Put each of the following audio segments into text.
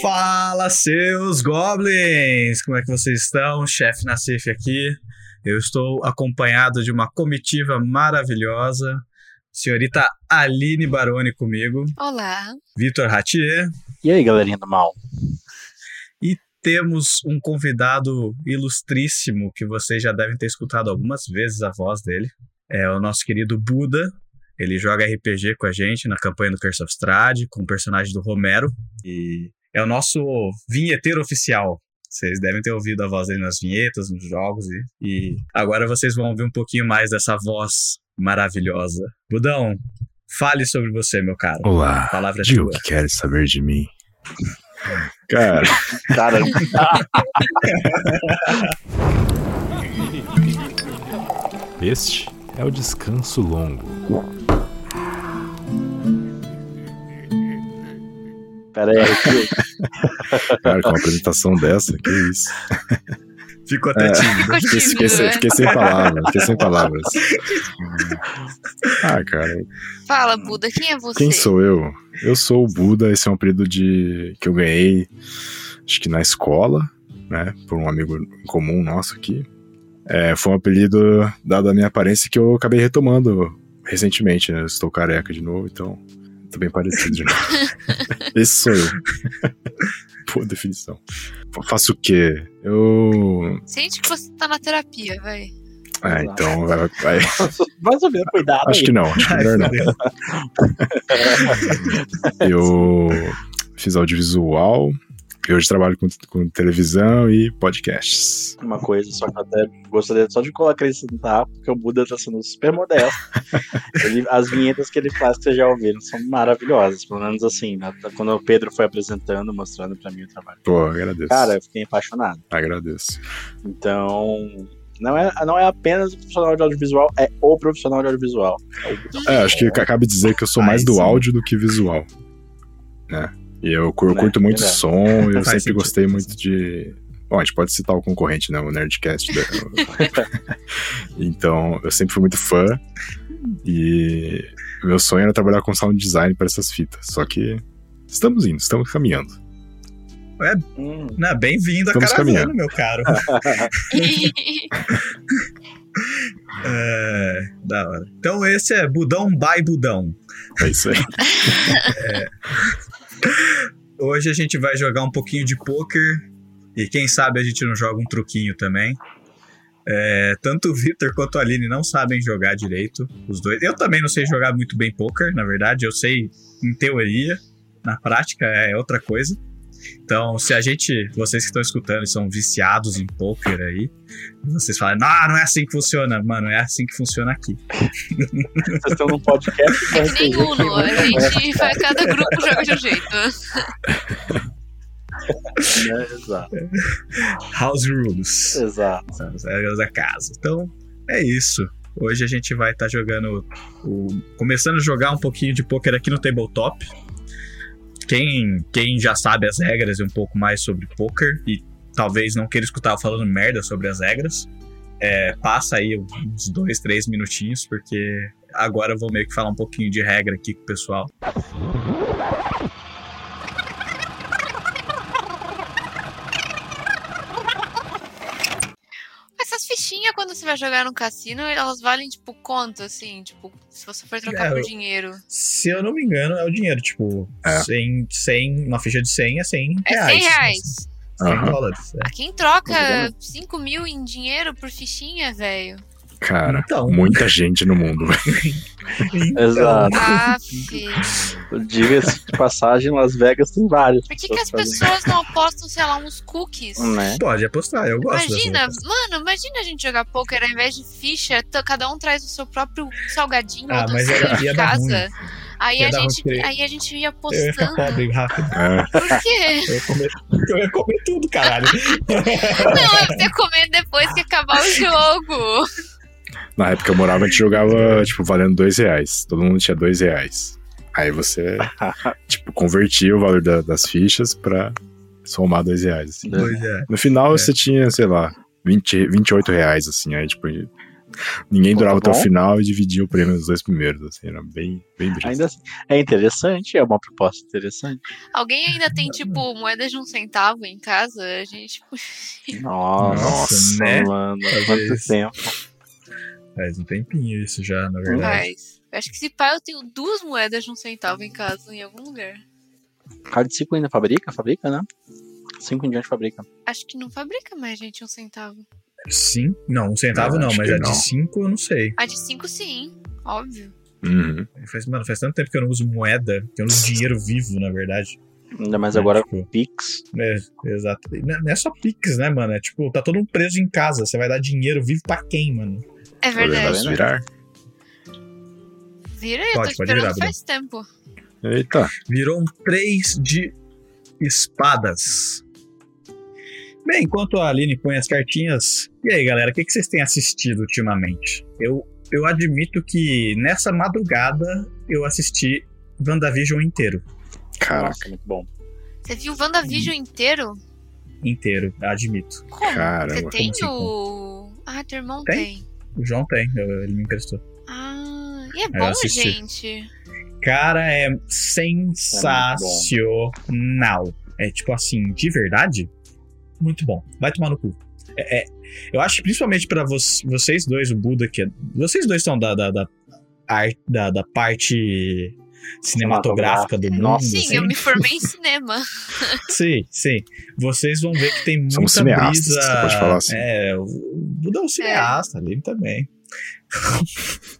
Fala, seus goblins! Como é que vocês estão? Chefe Nassif aqui. Eu estou acompanhado de uma comitiva maravilhosa. Senhorita Aline Baroni comigo. Olá. Vitor Ratier. E aí, galerinha do mal? E temos um convidado ilustríssimo que vocês já devem ter escutado algumas vezes a voz dele. É o nosso querido Buda. Ele joga RPG com a gente na campanha do Curse of Strahd, com o personagem do Romero. E é o nosso vinheteiro oficial. Vocês devem ter ouvido a voz dele nas vinhetas, nos jogos, e, e agora vocês vão ouvir um pouquinho mais dessa voz maravilhosa. Budão, fale sobre você, meu caro. Olá. A palavra é o tua. que queres saber de mim. Cara, Cara, este é o descanso longo. Pera aí. Cara, com uma apresentação dessa, que isso. Ficou até É. tímido. Fiquei, fiquei tímido, sem, né? fiquei sem palavras, fiquei sem palavras. Ah, cara, Fala, Buda, quem é você? quem sou eu? Eu sou o Buda, esse é um apelido de que eu ganhei, acho que na escola, né, por um amigo comum nosso aqui. É, foi um apelido dado à minha aparência que eu acabei retomando recentemente, né? Eu estou careca de novo, então tô bem parecido de novo. Esse sou eu. Boa definição. Fa- Faço o quê? Eu. Sente que você tá na terapia, vai. Ah, então vai. vai- Mais ou menos, cuidado Acho aí. que não, acho que melhor não. Eu fiz audiovisual e hoje trabalho com, com televisão e podcasts. Uma coisa, só que eu até gostaria só de acrescentar, porque o Buda tá sendo super modesto. Ele- as vinhetas que ele faz, que vocês já ouviram, são maravilhosas. Pelo menos assim, né? quando o Pedro foi apresentando, mostrando pra mim o trabalho. Pô, agradeço. Cara, eu fiquei apaixonado. Agradeço. Então, não é, não é apenas o profissional de audiovisual, é o profissional de audiovisual. É. É, acho que cabe dizer que eu sou mais Ai, do sim. áudio do que visual. Né? E eu, eu Né, curto muito verdade. som eu Faz sempre sentido. gostei muito de. Bom, a gente pode citar o concorrente, né? O Nerdcast. da- então, eu sempre fui muito fã. E meu sonho era trabalhar com sound design para essas fitas. Só que estamos indo, estamos caminhando. Hum, Não, Bem-vindo a caravana, caminhando. meu caro. É, da hora. Então esse é Budão by Budão. É isso aí. Hoje a gente vai jogar um pouquinho de poker e quem sabe a gente não joga um truquinho também. É, tanto o Victor quanto a Aline não sabem jogar direito, os dois. Eu também não sei jogar muito bem poker, na verdade, eu sei em teoria, na prática é outra coisa. Então, se a gente, vocês que estão escutando e são viciados em poker aí, vocês falam, não, não é assim que funciona, mano, é assim que funciona aqui. vocês estão num podcast É que nem Uno, a gente faz cada grupo joga de um jeito. Né? Exato, House rules. exato. as regras da casa. Então, é isso. Hoje a gente vai estar jogando. O, começando a jogar um pouquinho de poker aqui no tabletop. Quem, quem já sabe as regras e um pouco mais sobre poker e talvez não queira escutar eu falando merda sobre as regras, é, passa aí uns dois, três minutinhos, porque agora eu vou meio que falar um pouquinho de regra aqui com o pessoal. Essas fichinhas, quando você vai jogar no cassino, elas valem, tipo, quanto, assim? Tipo, se você for trocar É, por dinheiro. Se eu não me engano, é o dinheiro. Tipo, É. 100, 100, uma ficha de 100 é 100 É reais. 100 reais. 100 Aham. dólares. é. A quem troca Tá 5 mil em dinheiro por fichinha, velho? Cara, Então. muita gente no mundo, velho. Exato. Diga-se de passagem, Las Vegas tem vários. Por que, que as pessoas não apostam, sei lá, uns cookies? Né? Pode apostar, eu gosto Imagina, mano, imagina a gente jogar poker ao invés de ficha, cada um traz o seu próprio salgadinho Ah, ou mas ia- de ia casa. Aí Ia a, gente, aí a gente ia Eu ia ficar apostando. pobre rápido. É, Por quê? Eu ia comer, eu ia comer tudo, caralho. Não, é pra você comer depois que acabar o jogo. Na época eu morava, a gente jogava, tipo, valendo dois reais. Todo mundo tinha dois reais. Aí você, tipo, convertia o valor da- das fichas pra somar dois reais. assim. Pois é. No final É. você tinha, sei lá, 20, 28 reais, assim. Aí, tipo, Ninguém Pô, durava tá até o final e dividia o prêmio nos dois primeiros, assim, era bem, bem. Ainda assim, é interessante, é uma proposta interessante. Alguém ainda tem, tipo, moedas de um centavo em casa? A gente. Nossa, Nossa, né? mano, quanto tempo. Faz um tempinho isso já, na verdade. Mas. Acho que se pá, eu tenho duas moedas de um centavo em casa, em algum lugar. Card 5 ainda fabrica? Fabrica, né? 5 em diante fabrica. Acho que não fabrica mais, gente, um centavo. Sim. Não, um centavo Não, não, mas a não. de cinco eu não sei. A de cinco, sim. Óbvio. Uhum. Faz, mano, faz tanto tempo que eu não uso moeda, que eu não uso dinheiro vivo, na verdade. Ainda mais É, agora tipo, com Pix. É, exato. Não não é só Pix, né, mano? É tipo, tá todo mundo preso em casa. Você vai dar dinheiro vivo pra quem, mano? É verdade. Podemos virar? Vira aí, eu Pode, tô pode esperando virar, faz tempo. Eita, Virou um 3 de espadas. Bem, enquanto a Aline põe as cartinhas. E aí, galera, o que, que vocês têm assistido ultimamente? Eu, eu admito que nessa madrugada eu assisti WandaVision inteiro. caraca, Nossa, muito bom. Você viu o WandaVision inteiro? Inteiro, admito. Como? Caramba, Você tem como assim, o. Ah, teu irmão Tem? tem. O João tem, ele me emprestou. Ah, e é bom, gente. Cara, é sensacional. É tipo assim, de verdade, muito bom. Vai tomar no cu. É, é- eu acho que principalmente pra vo- vocês dois, o Buda, que é, vocês dois são da, da, da, da, da parte cinematográfica do mundo. Nossa, Sim, assim. eu me formei em cinema. Sim, sim. Vocês vão ver que tem muita Somos cineastas, brisa. você pode falar assim. É, o Buda é um cineasta, ali também.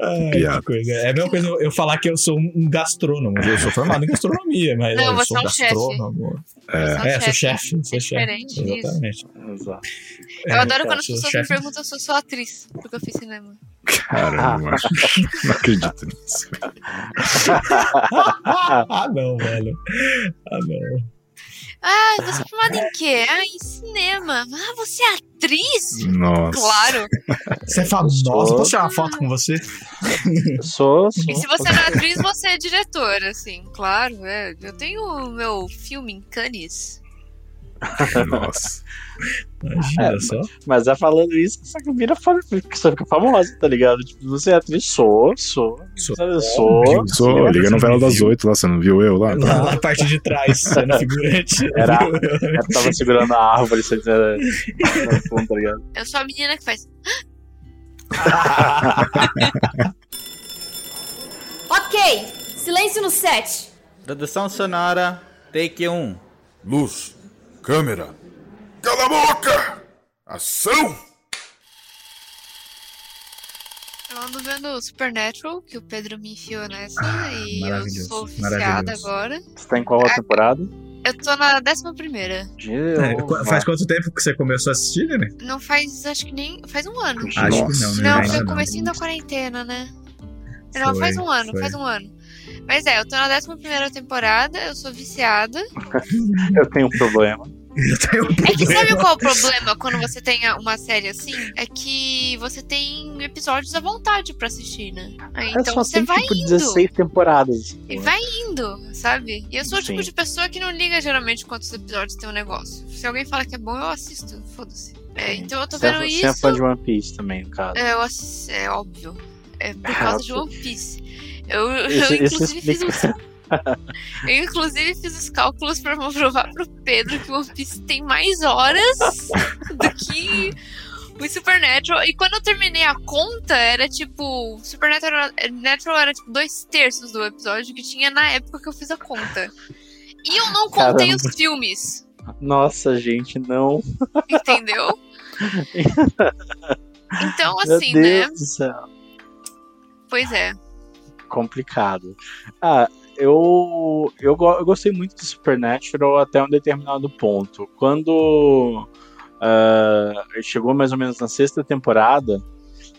Ai, coisa. É a mesma coisa eu falar que eu sou um gastrônomo. Eu sou formado em gastronomia, mas Não, eu sou é um chefe. gastrônomo. É, É, sou chefe, sou É chefe. diferente isso. Exatamente. Exato. Eu É, adoro quando as pessoas chefe. me perguntam se eu sou atriz, porque eu fiz cinema. Caramba, mano. não acredito nisso. ah, não, velho. Ah, não. Ah, você é formada em quê? Ah, em cinema. Ah, você é atriz? Nossa. Claro. Você é famosa. Sou. Posso tirar uma foto com você? Sou, sou. E se você não é atriz, você é diretora, assim. Claro, é. Eu tenho o meu filme em Cannes. Nossa. Imagina É, só. Mas é falando isso que você vira você fica famosa, tá ligado? Tipo, você é atriz, sou, sou. Sou. Sabe, sou. Sou, liga a novela das oito lá, você não viu eu lá? Lá na parte de trás, sendo figurante. Era- Eu tava segurando a árvore, você no fundo, tá ligado? Eu sou a menina que faz. Ok, silêncio no set. Produção sonora, take 1. Luz, câmera. Cala a boca! Ação! Eu ando vendo Supernatural, que o Pedro me enfiou nessa, Ah, e eu sou viciada agora. Você tá em qual temporada? Eu tô na décima primeira. É, faz quanto tempo que você começou a assistir, né? Não faz, acho que nem. Faz um ano. Acho que não, Nossa. né? Não, foi o comecinho da quarentena, né? Não, Foi, faz um ano, foi. faz um ano. Mas é, eu tô na décima primeira temporada, eu sou viciada. Eu tenho um problema. Eu tenho um É que sabe problema. qual é o problema quando você tem uma série assim? É que você tem episódios à vontade pra assistir, né? Aí, É então só você tem, vai tipo, indo. 16 temporadas. E vai indo, sabe? E eu sou o tipo de pessoa que não liga geralmente quantos episódios tem um negócio. Se alguém fala que é bom, eu assisto. Foda-se. É, então eu tô Você é- vendo Você é isso. fã de One Piece também, no caso. É, eu ass- é óbvio. É por Ah, causa de. One Piece. Eu, eu Isso- isso inclusive fiz Eu inclusive fiz os cálculos pra provar pro Pedro que One Piece tem mais horas do que o Supernatural. E quando eu terminei a conta, era tipo. Supernatural Natural era tipo dois terços do episódio que tinha na época que eu fiz a conta. E eu não contei Caramba. os filmes. Nossa, gente, não. Entendeu? Então, Meu assim, Deus né? do céu. Pois é. Complicado. Ah, eu, eu, eu gostei muito de Supernatural até um determinado ponto. Quando ah, chegou mais ou menos na sexta temporada,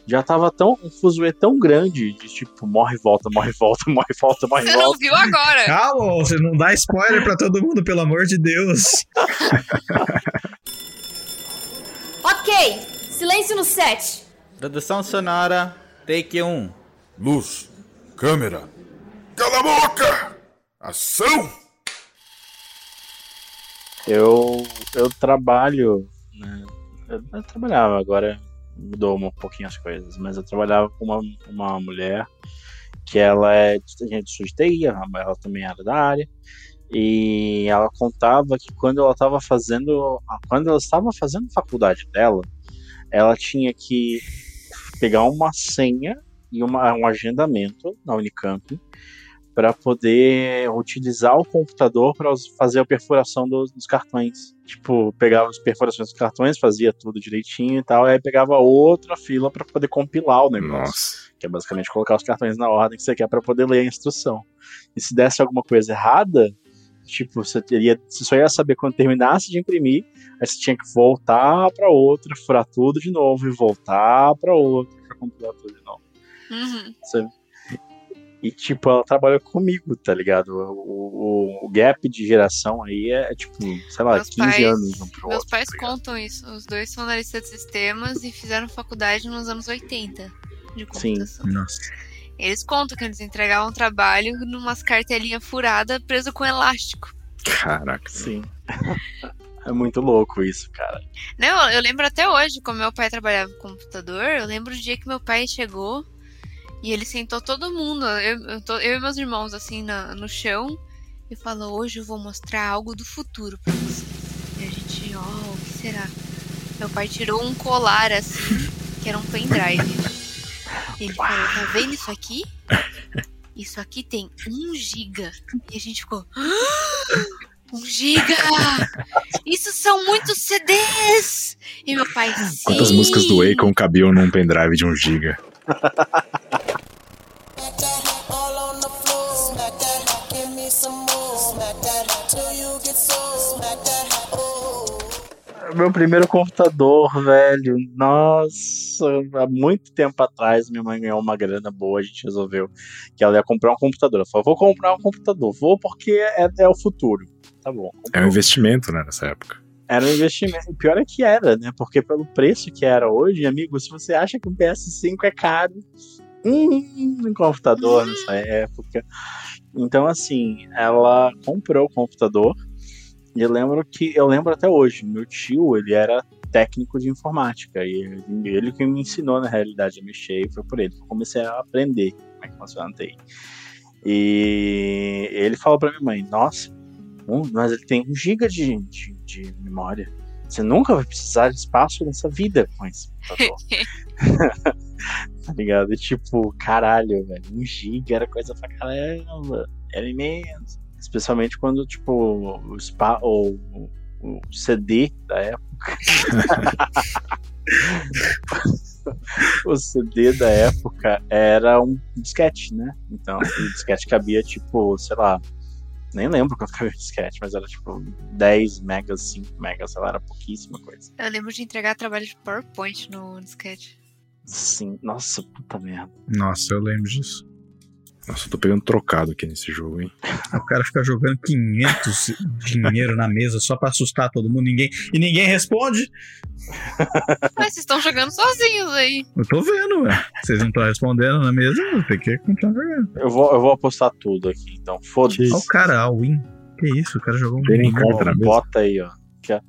já tava tão um fuzuê tão grande de tipo, morre e volta, morre e volta, morre e volta, morre e Você não volta. viu agora. Calma, você não dá spoiler pra todo mundo, pelo amor de Deus. Ok, silêncio no set. Produção sonora, take 1. Luz, câmera. Cala a boca! Ação! Eu, eu trabalho. Né, eu, eu trabalhava agora. mudou um pouquinho as coisas, mas eu trabalhava com uma, uma mulher que ela é gente de TI, ela também era da área, e ela contava que quando ela estava fazendo, quando ela estava fazendo faculdade dela, ela tinha que pegar uma senha e uma, um agendamento na Unicamp para poder utilizar o computador para fazer a perfuração dos, dos, cartões. Tipo, pegava as perfurações dos cartões, fazia tudo direitinho e tal, aí pegava outra fila para poder compilar o negócio. Nossa. Que é basicamente colocar os cartões na ordem que você quer para poder ler a instrução. E se desse alguma coisa errada, tipo, você teria, você só ia saber quando terminasse de imprimir, aí você tinha que voltar para outra, furar tudo de novo e voltar para outra para compilar tudo de novo. Uhum. Sabe? E, tipo, ela trabalha comigo, tá ligado? O, o, o gap de geração aí é, tipo, sei lá, Meus 15 pais- anos um pro Meus outro. pais tá contam isso. Os dois são analistas de sistemas e fizeram faculdade nos anos 80 de computação. Nossa. Eles contam que eles entregavam trabalho numas cartelinhas furadas preso com elástico. Caraca. Sim. é muito louco isso, cara. Não, eu lembro até hoje, como meu pai trabalhava com computador, eu lembro o dia que meu pai chegou e ele sentou todo mundo, eu, eu, tô- eu e meus irmãos, assim, na- no chão, e falou: Hoje eu vou mostrar algo do futuro pra vocês. E a gente, ó, o que será? Meu pai tirou um colar, assim, que era um pendrive. E ele falou: Tá vendo isso aqui? Isso aqui tem um giga. E a gente ficou. "Ah, Um giga! Isso são muitos CDs! E meu pai, sim. Quantas músicas do Akon cabiam num pendrive de 1 GB? Meu primeiro computador, velho. Nossa, há muito tempo atrás minha mãe ganhou uma grana boa. A gente resolveu que ela ia comprar um computador. Ela falou: Vou comprar um computador, vou porque é, é o futuro. Tá bom. É um investimento, né, nessa época. Era um investimento. Pior é que era, né? Porque pelo preço que era hoje, amigo, se você acha que um PS5 é caro, hum, um computador nessa época. Então, assim, ela comprou o computador. E eu lembro que eu lembro até hoje, meu tio, ele era técnico de informática e ele, que me ensinou na realidade a mexer e foi por ele eu comecei a aprender como é que funciona a TI. E ele falou pra minha mãe: Nossa, mas ele tem um giga de, de, de memória. Você nunca vai precisar de espaço nessa vida com esse computador. tá ligado? Tipo, caralho, velho, um giga era coisa pra caramba. Era imenso. Especialmente quando, tipo, o, spa, o, o CD da época. o CD da época era um disquete, né? Então, o disquete cabia, tipo, sei lá, nem lembro quanto cabia o disquete, mas era tipo 10 megas, 5 megas, sei lá, era pouquíssima coisa. Eu lembro de entregar trabalho de PowerPoint no disquete. Sim, nossa, puta merda. Nossa, eu lembro disso. Nossa, eu tô pegando trocado aqui nesse jogo, hein? O cara fica jogando 500 dinheiro na mesa só pra assustar todo mundo ninguém, e ninguém responde. Mas vocês estão jogando sozinhos aí. Eu tô vendo, ué. Vocês não estão respondendo na mesa, tenho que continuar jogando. Eu vou, eu vou apostar tudo aqui, então. Foda-se. Olha o cara, a win. Que isso, o cara jogou um Tem carta na mesa. Bota aí, ó. Quero,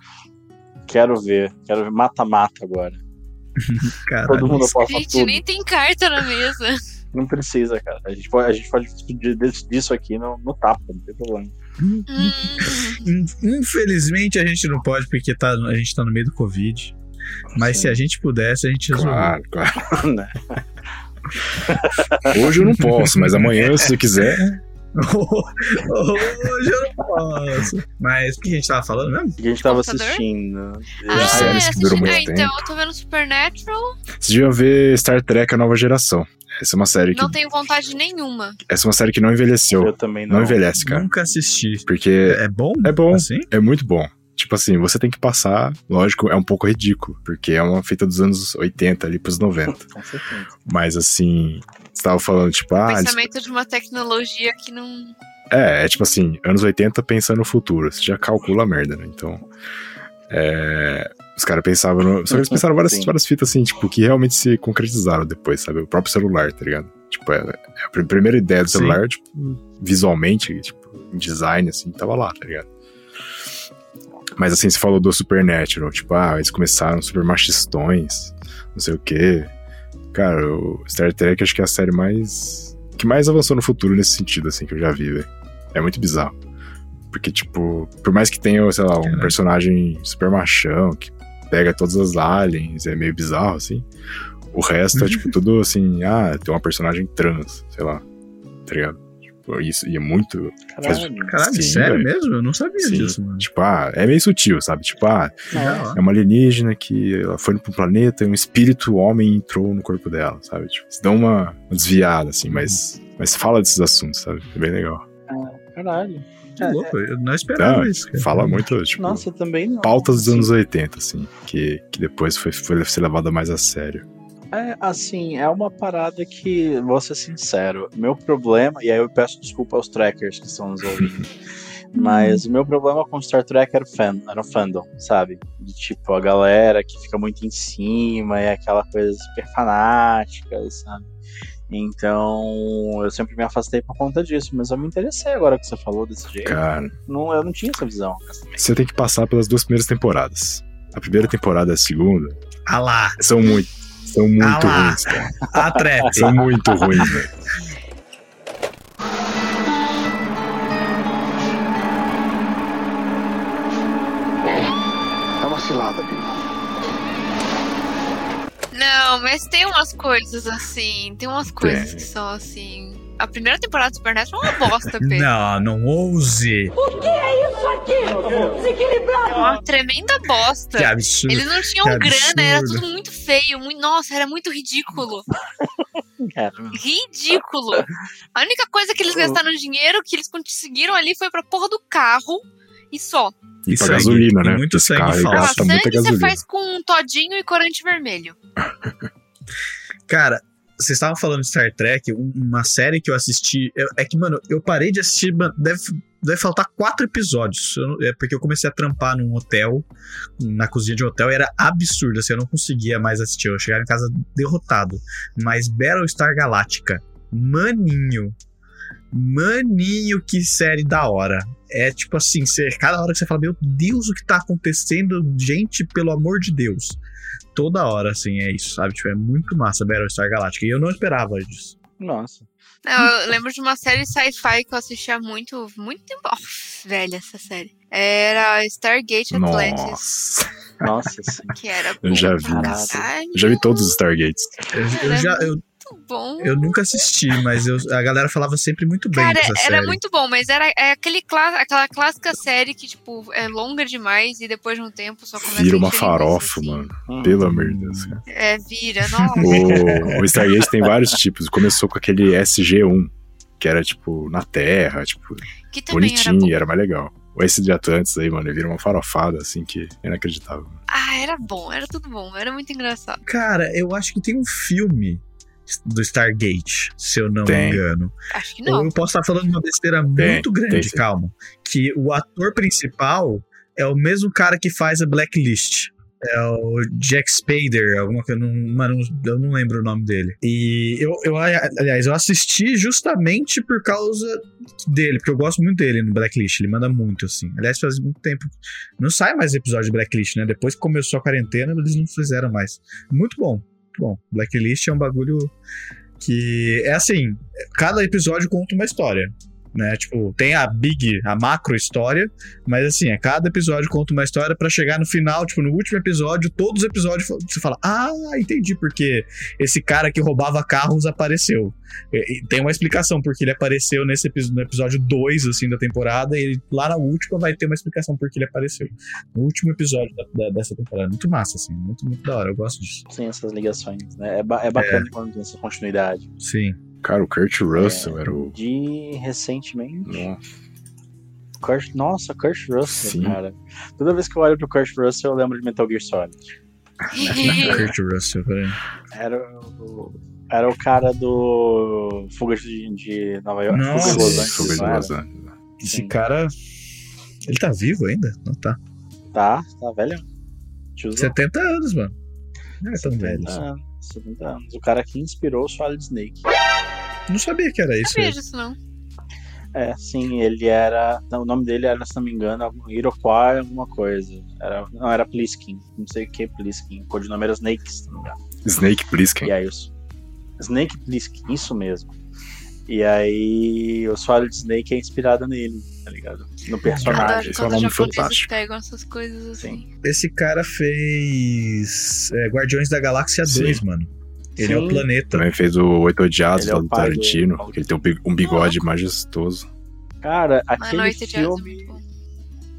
quero ver. Quero ver mata-mata agora. Caralho. Todo mundo aposta Gente, tudo. nem tem carta na mesa. Não precisa, cara. A gente pode, a gente pode discutir disso aqui no, no tapa, não tem problema. In- Infelizmente a gente não pode porque tá, a gente tá no meio do Covid. Mas Sim. se a gente pudesse, a gente resolveu. Claro, claro. Hoje eu não posso, mas amanhã, se você quiser. Hoje eu não posso. Mas o que a gente tava falando mesmo? O que a gente tava assistindo. ah, séries que assisti- duram muito ah, então tempo. eu tô vendo Supernatural. Vocês deviam ver Star Trek A Nova Geração. Essa é uma série que. Não tenho vontade nenhuma. Essa é uma série que não envelheceu. Eu também não. Não envelhece, cara. Nunca assisti. Porque É bom? é bom. Assim? É muito bom. Tipo assim, você tem que passar, lógico, é um pouco ridículo, porque é uma feita dos anos 80 ali pros 90. Com certeza. Mas assim, você tava falando, tipo, ah, eles- Pensamento de uma tecnologia que não. é, é tipo assim, anos 80 pensando no futuro. Você já calcula a merda, né? Então. É, os caras pensavam. No, só que eles pensaram várias, várias fitas assim, tipo, que realmente se concretizaram depois, sabe? O próprio celular, tá ligado? Tipo, é, é a pr- primeira ideia do Sim. celular, tipo, visualmente, tipo, em design, assim, tava lá, tá ligado? Mas assim, você falou do Supernatural, tipo, ah, eles começaram super machistões, não sei o quê. Cara, o Star Trek acho que é a série mais. que mais avançou no futuro nesse sentido, assim, que eu já vi, velho. É muito bizarro. Porque, tipo, por mais que tenha, sei lá, um personagem super machão, que pega todas as aliens, é meio bizarro, assim. O resto é, tipo, tudo assim, ah, tem uma personagem trans, sei lá, tá ligado? Tipo, isso, e é muito. faz- Caralho. Caralho, Sim, sério velho. mesmo? Eu não sabia Sim. disso, mano. Tipo, ah, é meio sutil, sabe? Tipo, ah, Legal. é uma alienígena que ela foi pro planeta e um espírito homem entrou no corpo dela, sabe? Tipo, se dá uma uma desviada, assim, mas, mas fala desses assuntos, sabe? É bem legal. Caralho. Que louco, eu não esperava Não, isso. cara. fala muito, tipo, Nossa, eu também não. pautas dos anos 80, assim, que, que depois foi, foi ser levada mais a sério. É, assim, é uma parada que, vou ser sincero, meu problema, e aí eu peço desculpa aos trackers que estão nos ouvindo, mas o meu problema com Star Trek era o, fan, era o fandom, sabe? De tipo, a galera que fica muito em cima, é aquela coisa super fanática, sabe? Então, eu sempre me afastei por conta disso, mas eu me interessei agora que você falou desse jeito. Cara, Não, eu não tinha essa visão. você tem que passar pelas duas primeiras temporadas. A primeira temporada e a segunda Ah lá, são muito, são muito Ah ruins, cara. a trap. São muito ruins, velho. É uma cilada. Não, mas tem umas coisas assim. Tem umas coisas Tem. que são assim. A primeira temporada do Supernatural é uma bosta, Pedro. Não, não ouse. É uma tremenda bosta. Que absurdo. Eles não tinham que grana, era tudo muito feio. Muito, nossa, era muito ridículo. Ridículo. A única coisa que eles gastaram dinheiro que eles conseguiram ali foi pra porra do carro e só. E pra sangue. gasolina, né? muito Esse sangue carro falso. Ah, gasta muita sangue você gasolina. faz com um todinho e corante vermelho. Cara, vocês estavam falando de Star Trek, um- uma série que eu assisti. eu- é que, mano, eu parei de assistir. mano, Deve, deve faltar quatro episódios. eu é porque eu comecei a trampar num hotel, na cozinha de um hotel, e era absurdo. Assim, eu não conseguia mais assistir. Eu chegava em casa derrotado. Mas Battlestar Galactica, maninho. Maninho, que série da hora. É tipo assim, você, cada hora que você fala, meu Deus, o que tá acontecendo? Gente, pelo amor de Deus toda hora, assim, é isso, sabe? Tipo, é muito massa Battlestar Galactica. E eu não esperava disso. nossa. Não, eu lembro de uma série sci-fi que eu assistia muito, muito tempo. Oh, velha essa série. Era Stargate Atlantis. Nossa. Nossa, sim. Que era Eu já vi. Caralho, já vi todos os Stargates. Eu, eu já, eu, Muito bom. eu nunca assisti, mas eu- a galera falava sempre muito bem Cara, dessa era série. muito bom, mas era é aquele aquela clássica série que, tipo, é longa demais e depois de um tempo só começa Vira a uma farofa, assim. mano. Hum. Pelo amor de Deus. cara. É, vira, nossa. O, o Stargate tem vários tipos. Começou com aquele SG-1, que era, tipo, na Terra, tipo, era bonitinho, bom. era mais legal. O esse de Atlantis aí, mano, ele vira uma farofada, assim, que é inacreditável. Ah, era bom, era tudo bom, era muito engraçado. Cara, eu acho que tem um filme do Stargate, se eu não Tem. me engano. Acho que Ou não. eu posso estar falando uma besteira muito grande, tem calma. Que o ator principal é o mesmo cara que faz a Blacklist. É o Jack Spader, alguma coisa, eu não, mano, eu não lembro o nome dele. E eu, eu, aliás, eu assisti justamente por causa dele, porque eu gosto muito dele no Blacklist, ele manda muito, assim. Aliás, faz muito tempo. Não sai mais episódio de Blacklist, né? Depois que começou a quarentena, eles não fizeram mais. Muito bom, bom. Blacklist é um bagulho que é assim, cada episódio conta uma história. Né? Tipo, tem a big, a macro história, mas assim, a cada episódio conta uma história pra chegar no final, tipo, no último episódio, todos os episódios você fala: "Ah, entendi porque esse cara que roubava carros apareceu". E- e tem uma explicação porque ele apareceu nesse no episódio 2 assim da temporada e lá na última vai ter uma explicação porque ele apareceu. No último episódio da- da- dessa temporada, muito massa assim, muito muito da hora, eu gosto disso. Sem essas ligações, né? É, ba- é bacana quando tem essa continuidade. Sim. Cara, o Kurt Russell era o. De recentemente. Nossa. Kurt, nossa, Kurt Russell, Sim. cara. Toda vez que eu olho pro Kurt Russell, eu lembro de Metal Gear Solid. Kurt Russell, peraí. Era o, era o cara do Fuga de, de Nova York. Nossa. Fuga de Los Angeles. Fuga de? Los Angeles. Esse Sim. cara. Ele tá vivo ainda? Não tá. Tá, tá velho. Tiozão. 70 anos, mano. Não é tão velho. 70 assim. anos, 70 anos. O cara que inspirou o Solid Snake. Não sabia que era Não isso. sabia disso, não. É, sim, ele era. não, o nome dele era, se não me engano, Iroquois alguma coisa. Era, não, era Pliskin. Não sei o que Pliskin. O codinome era Snake, se não me engano. Snake Plissken. E aí os Snake Plissken, isso mesmo. E aí o Solid Snake é inspirado nele, tá ligado? No personagem. esse é um nome fantástico. pegam essas coisas assim. Esse cara fez é, Guardiões da Galáxia Sim. 2, mano. Ele é o Sim. planeta. Também fez o Oito Odiados Ele é lá o do do- Tarantino, que ele tem um bi- bigode majestoso. Cara, Mano, aquele Dias é filme,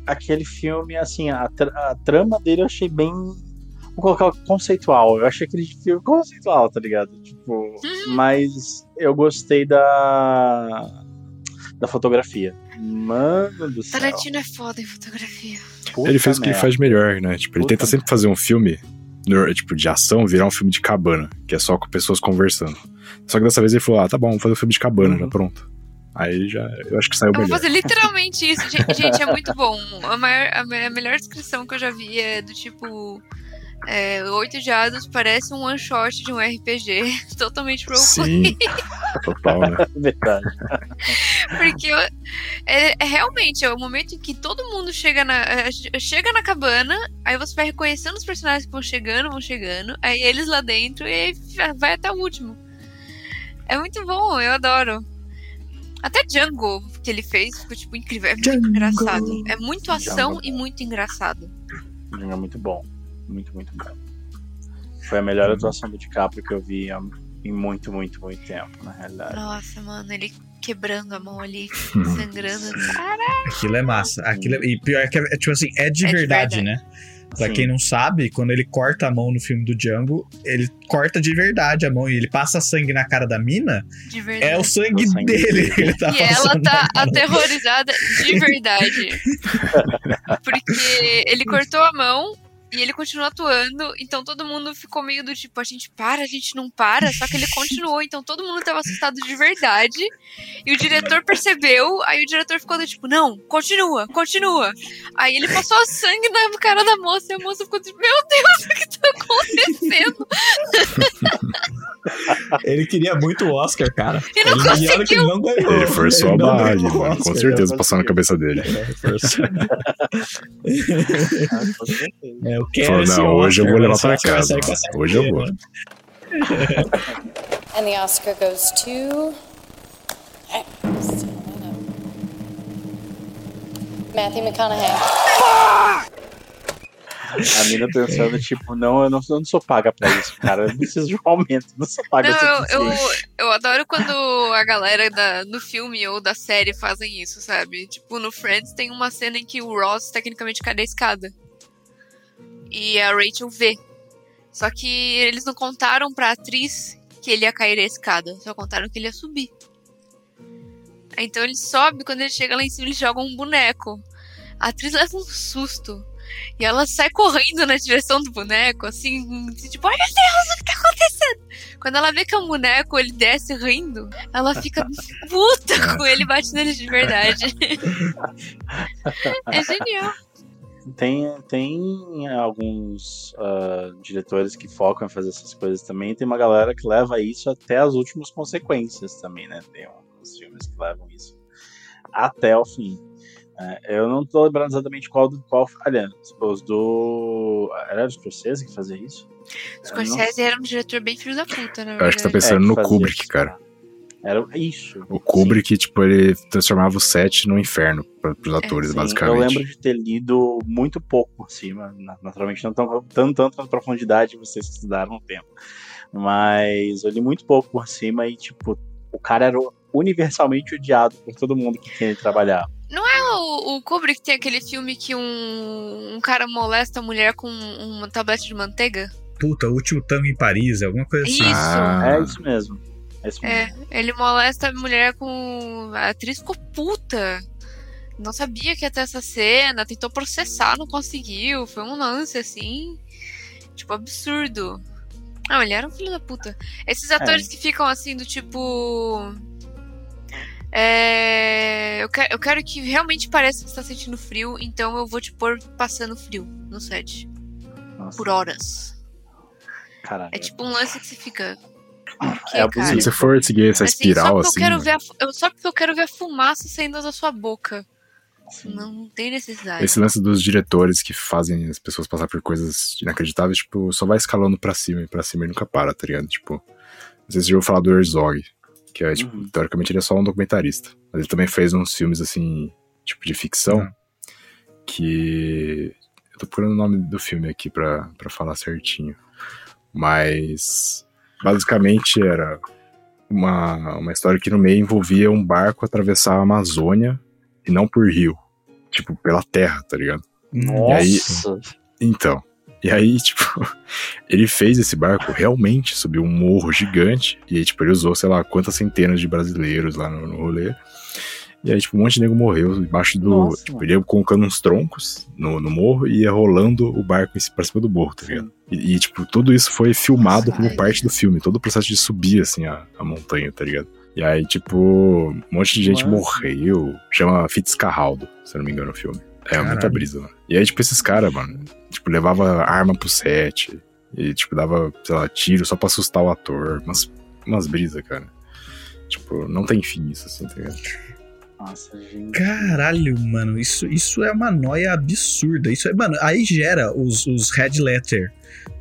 aquele filme, assim, a, tra- a trama dele eu achei bem. Vou colocar conceitual. Eu achei aquele filme conceitual, tá ligado? Tipo, Uhum. mas eu gostei da. da fotografia. Mano do céu. Tarantino é foda em fotografia. puta ele fez o que ele merda. faz de melhor, né? Tipo, ele Puta tenta sempre fazer um filme, tipo, de ação, virar um filme de cabana, que é só com pessoas conversando. Só que dessa vez ele falou, ah, tá bom, vamos fazer um filme de cabana, Uhum. já pronto. Aí já, eu acho que saiu Eu vou melhor. fazer literalmente isso. Gente, gente, é muito bom. A, maior- a melhor descrição que eu já vi é do tipo. É, Oito Diados parece um one shot de um RPG. Totalmente roleplay. Sim, total, né? Verdade. Porque eu- é, é realmente é o momento em que todo mundo chega na, é, chega na cabana, aí você vai reconhecendo os personagens que vão chegando, vão chegando, aí eles lá dentro e vai até o último. É muito bom, eu adoro. Até Django que ele fez ficou tipo incrível, é muito Django. engraçado. É muito ação Django. e muito engraçado. É muito bom. Muito, muito bom. Foi a melhor atuação do DiCaprio que eu vi em muito, muito, muito tempo, na realidade. Nossa, mano, ele quebrando a mão ali, sangrando. Cara, Aquilo é massa. Aquilo é- E pior é que é, é, tipo assim, é de É de verdade, verdade. né? Pra Sim. quem não sabe, quando ele corta a mão no filme do Django, ele corta de verdade a mão e ele passa sangue na cara da mina, de verdade. é o sangue, O sangue dele dele. que ele tá E ela tá aterrorizada de verdade. Porque ele cortou a mão e ele continuou atuando, então todo mundo ficou meio do tipo, a gente para, a gente não para, só que ele continuou, então todo mundo tava assustado de verdade. E o diretor percebeu, aí o diretor ficou do tipo, não, continua, continua. Aí ele passou sangue na cara da moça e a moça ficou tipo, meu Deus, o que tá acontecendo? Ele queria muito o Oscar, cara. E não ele, ele conseguiu. não ganhou. Ele forçou a não barra ali, ganhou o mano. Com Oscar, certeza já passou na cabeça dele. Ele forçou. Ah, com. É, eu quero Falou, esse não, hoje eu vou levar pra casa. Hoje eu vou. And the Oscar goes to. Matthew McConaughey. A mina pensando, tipo, não, eu não, eu não sou paga pra isso, cara. Eu preciso de um aumento, não sou paga Não, eu, eu, eu adoro quando a galera da, no filme ou da série fazem isso, sabe? Tipo, no Friends tem uma cena em que o Ross tecnicamente cai da escada. E a Rachel vê. Só que eles não contaram pra atriz que ele ia cair da escada, só contaram que ele ia subir. Então ele sobe, quando ele chega lá em cima, eles jogam um boneco. A atriz leva um susto. E ela sai correndo na direção do boneco, assim, tipo, ai meu Deus, o que tá acontecendo? Quando ela vê que é um boneco, ele desce rindo, ela fica puta com ele bate nele de verdade. é genial. Tem, tem alguns ah, diretores que focam em fazer essas coisas também. Tem uma galera que leva isso até as últimas consequências também, né? Tem alguns filmes que levam isso até o fim. É, eu não tô lembrando exatamente qual do qual. Aliás, os do. Era o Scorsese que fazia isso? Scorsese era um diretor bem filho da puta, na Eu acho que tá pensando É, no Kubrick, isso, cara. Era isso. O Kubrick, tipo, ele transformava o set no inferno pra, pros atores, Sim, basicamente. Eu lembro de ter lido muito pouco por cima, na- naturalmente não tão, tão tanto na profundidade vocês estudaram um tempo. Mas eu li muito pouco por cima e, tipo, o cara era universalmente odiado por todo mundo com quem ele trabalhava. Não é o, o Kubrick que tem aquele filme que um, um cara molesta a mulher com uma tablete de manteiga? Puta, o último tango em Paris, alguma coisa assim. Isso. Ah, É isso mesmo. É. É, ele molesta a mulher com. A atriz ficou puta. Não sabia que ia ter essa cena, tentou processar, não conseguiu. Foi um lance assim. Tipo, absurdo. Não, ele era um filho da puta. Esses atores que ficam assim, do tipo. É, eu, quero, eu quero que realmente pareça que você tá sentindo frio, então eu vou te pôr passando frio no set. Nossa, Por horas. caralho. É tipo um lance que você fica. Por É abusivo. Se você for seguir essa Assim, espiral, só assim. eu quero mano, ver a eu- só porque eu quero ver a fumaça saindo da sua boca. Não tem necessidade. Esse lance dos diretores que fazem as pessoas passar por coisas inacreditáveis, tipo, só vai escalando pra cima e pra cima e nunca para, tá ligado? Tipo, não sei se você já ouviu falar do Herzog, que é, tipo, Uhum. teoricamente ele é só um documentarista. Mas ele também fez uns filmes, assim, tipo, de ficção, Uhum. que... Eu tô procurando o nome do filme aqui pra, pra falar certinho. Mas, basicamente, era uma, uma história que no meio envolvia um barco atravessar a Amazônia e não por rio. Tipo, pela terra, tá ligado? Nossa. aí- Então. E aí, tipo, ele fez esse barco realmente subir um morro gigante. E aí, tipo, ele usou, sei lá, quantas centenas de brasileiros lá no, no rolê. E aí, tipo, um monte de nego morreu embaixo do. Nossa, tipo, mano. ele ia colocando uns troncos no, no morro e ia rolando o barco em- pra cima do morro, tá ligado? E, e, tipo, tudo isso foi filmado como Ai. parte do filme, todo o processo de subir, assim, a, a montanha, tá ligado? E aí, tipo, um monte de gente Nossa. morreu. Chama Fitzcarraldo, se eu não me engano, o filme. É muita Caralho. brisa, mano. E aí, tipo, esses caras, mano, tipo, levava arma pro set. E, tipo, dava, sei lá, tiro só pra assustar o ator. Umas, umas brisas, cara. Tipo, não tem fim isso, assim, tá ligado? Nossa, gente. Caralho, mano, isso, isso é uma noia absurda. Isso é, mano, aí gera os, os Red Letter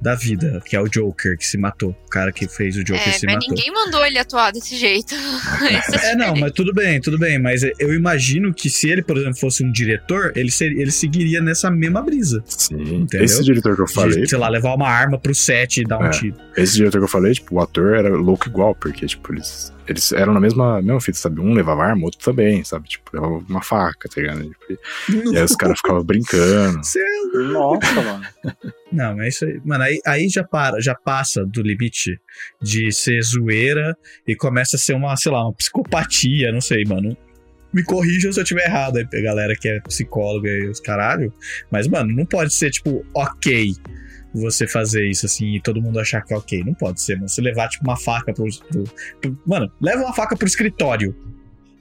da vida, que é o Joker que se matou. O cara que fez o Joker É, se mas matou. ninguém mandou ele atuar desse jeito. Isso É, não, mas tudo bem, tudo bem. Mas eu imagino que se ele, por exemplo, fosse um diretor, ele, seria, ele seguiria nessa mesma brisa. Sim. Entendeu? Esse diretor que eu De, falei, sei lá, levar uma arma pro set e dar um É. tiro. esse diretor que eu falei, tipo, o ator era louco igual, porque, tipo, eles, eles eram na mesma, mesma fita, sabe? Um levava arma, outro também, sabe? Tipo, levava uma faca, tá ligado? Tipo, e aí os caras ficavam brincando. É Nossa, mano. Não, mas isso aí, mano, aí, aí já para, já passa do limite de ser zoeira e começa a ser uma, sei lá, uma psicopatia, não sei, mano. Me corrijam se eu tiver errado aí, galera que é psicóloga e os caralho. Mas, mano, não pode ser, tipo, ok você fazer isso assim e todo mundo achar que é ok. Não pode ser, mano. Você levar, tipo, uma faca pro. pro- pro- mano, leva uma faca pro escritório.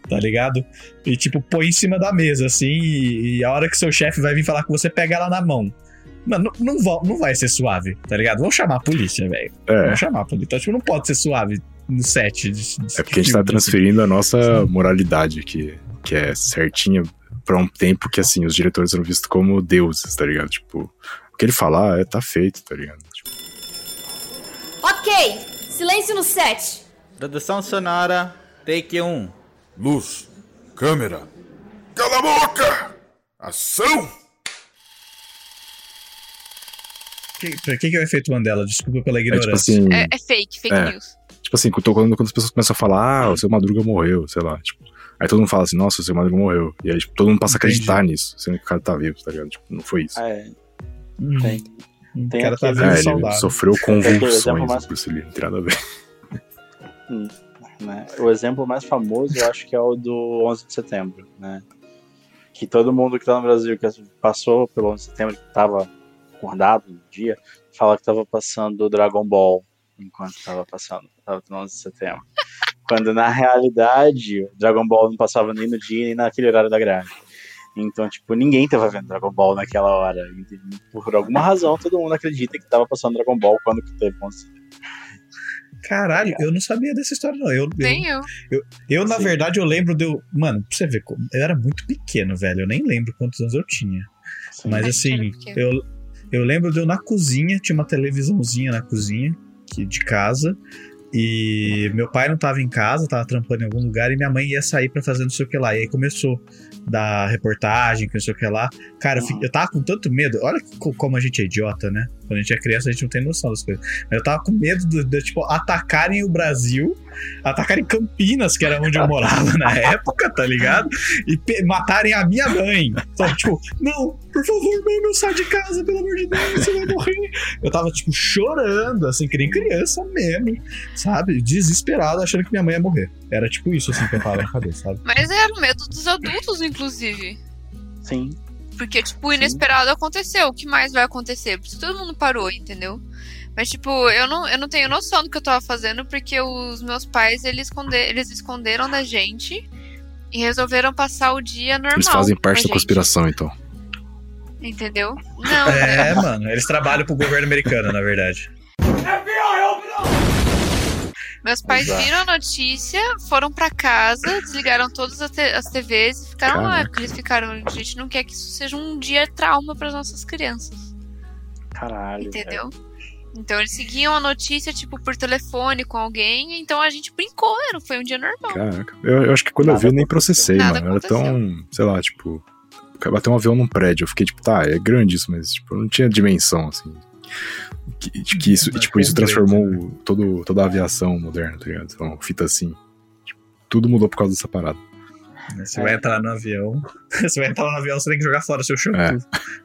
Tá ligado? E, tipo, põe em cima da mesa, assim, e, e a hora que seu chefe vai vir falar com você, pega ela na mão. Mano, não, não, va- não vai ser suave, tá ligado? Vamos chamar a polícia, velho. É, Vamos chamar a polícia. Então, tipo, não pode ser suave no set. De, de é porque a gente tá filme, transferindo a nossa moralidade aqui, que é certinha pra um tempo que, assim, os diretores eram vistos como deuses, tá ligado? Tipo, o que ele falar é, tá feito, tá ligado? Tipo, Ok, silêncio no set. Produção sonora, take 1. Luz. Câmera. Cala a boca! Ação! Que, pra que, que é o efeito Mandela? Desculpa pela é tipo ignorância. assim, É, é fake, fake É. news. tipo assim, quando, quando as pessoas começam a falar, ah, o seu Madruga morreu, sei lá, tipo, aí todo mundo fala assim, nossa, o seu Madruga morreu. E aí, tipo, todo mundo passa a Entendi. acreditar nisso, sendo que o cara tá vivo, tá ligado? Tipo, não foi isso. É, Hum, tem. o cara tá vivo É, e ele saudável. sofreu convulsões, mais- o Bruce Lee, não tem nada a ver. né? O exemplo mais famoso eu acho que é o do 11 de setembro, né? Que todo mundo que tá no Brasil que passou pelo 11 de setembro, que tava acordado no dia, fala que tava passando Dragon Ball enquanto tava passando, tava no 11 de setembro. Quando na realidade, Dragon Ball não passava nem no dia nem naquele horário da grade. Então, tipo, ninguém tava vendo Dragon Ball naquela hora. Por alguma razão, todo mundo acredita que tava passando Dragon Ball quando que teve 11 de setembro. Caralho, eu não sabia dessa história, não. Eu, eu, Nem eu. eu na verdade, eu lembro de eu. Mano, pra você ver, como- eu era muito pequeno, velho. Eu nem lembro quantos anos eu tinha. Sim. Mas assim, eu, eu lembro de eu na cozinha, tinha uma televisãozinha na cozinha que, de casa. E meu pai não tava em casa, tava trampando em algum lugar, e minha mãe ia sair pra fazer não sei o que lá. E aí começou da reportagem, que não sei o que lá. Cara, eu, eu tava com tanto medo. Olha co- como a gente é idiota, né? Quando a gente é criança, a gente não tem noção das coisas. Mas eu tava com medo de, de, tipo, atacarem o Brasil, atacarem Campinas, que era onde eu morava na época, tá ligado? E matarem a minha mãe. Sabe, tipo, não, por favor, mãe, não sai de casa, pelo amor de Deus, você vai morrer. Eu tava, tipo, chorando, assim, que nem criança mesmo, sabe? Desesperado, achando que minha mãe ia morrer. Era tipo isso, assim, que eu tava na cabeça, sabe? Mas era o medo dos adultos, inclusive. Sim. Porque, tipo, o inesperado aconteceu. O que mais vai acontecer? Por isso todo mundo parou, entendeu? Mas, tipo, eu não, eu não tenho noção do que eu tava fazendo, porque os meus pais, eles, esconde, eles esconderam da gente e resolveram passar o dia normal. Eles fazem com a parte da gente, conspiração, então. Entendeu? Não, É, mano, eles trabalham pro governo americano, na verdade. Meus pais Exato. viram a notícia, foram pra casa, desligaram todas as, as TVs e ficaram lá. Porque eles ficaram, a gente não quer que isso seja um dia trauma para nossas crianças. Caralho. Entendeu? Então eles seguiam a notícia, tipo, por telefone com alguém, então a gente brincou, era, foi um dia normal. Caraca. Eu, eu acho que quando eu Nada vi, eu nem aconteceu. processei, Nada mano. Era tão, sei lá, tipo. Bateu um avião num prédio. Eu fiquei tipo, tá, é grande isso, mas tipo, não tinha dimensão, assim. Que, que isso, Mas tipo, isso transformou todo, toda a aviação moderna, tá ligado? Então, fita assim. Tipo, tudo mudou por causa dessa parada. Você vai entrar no avião. Você vai entrar no avião, você tem que jogar fora seu shampoo. É.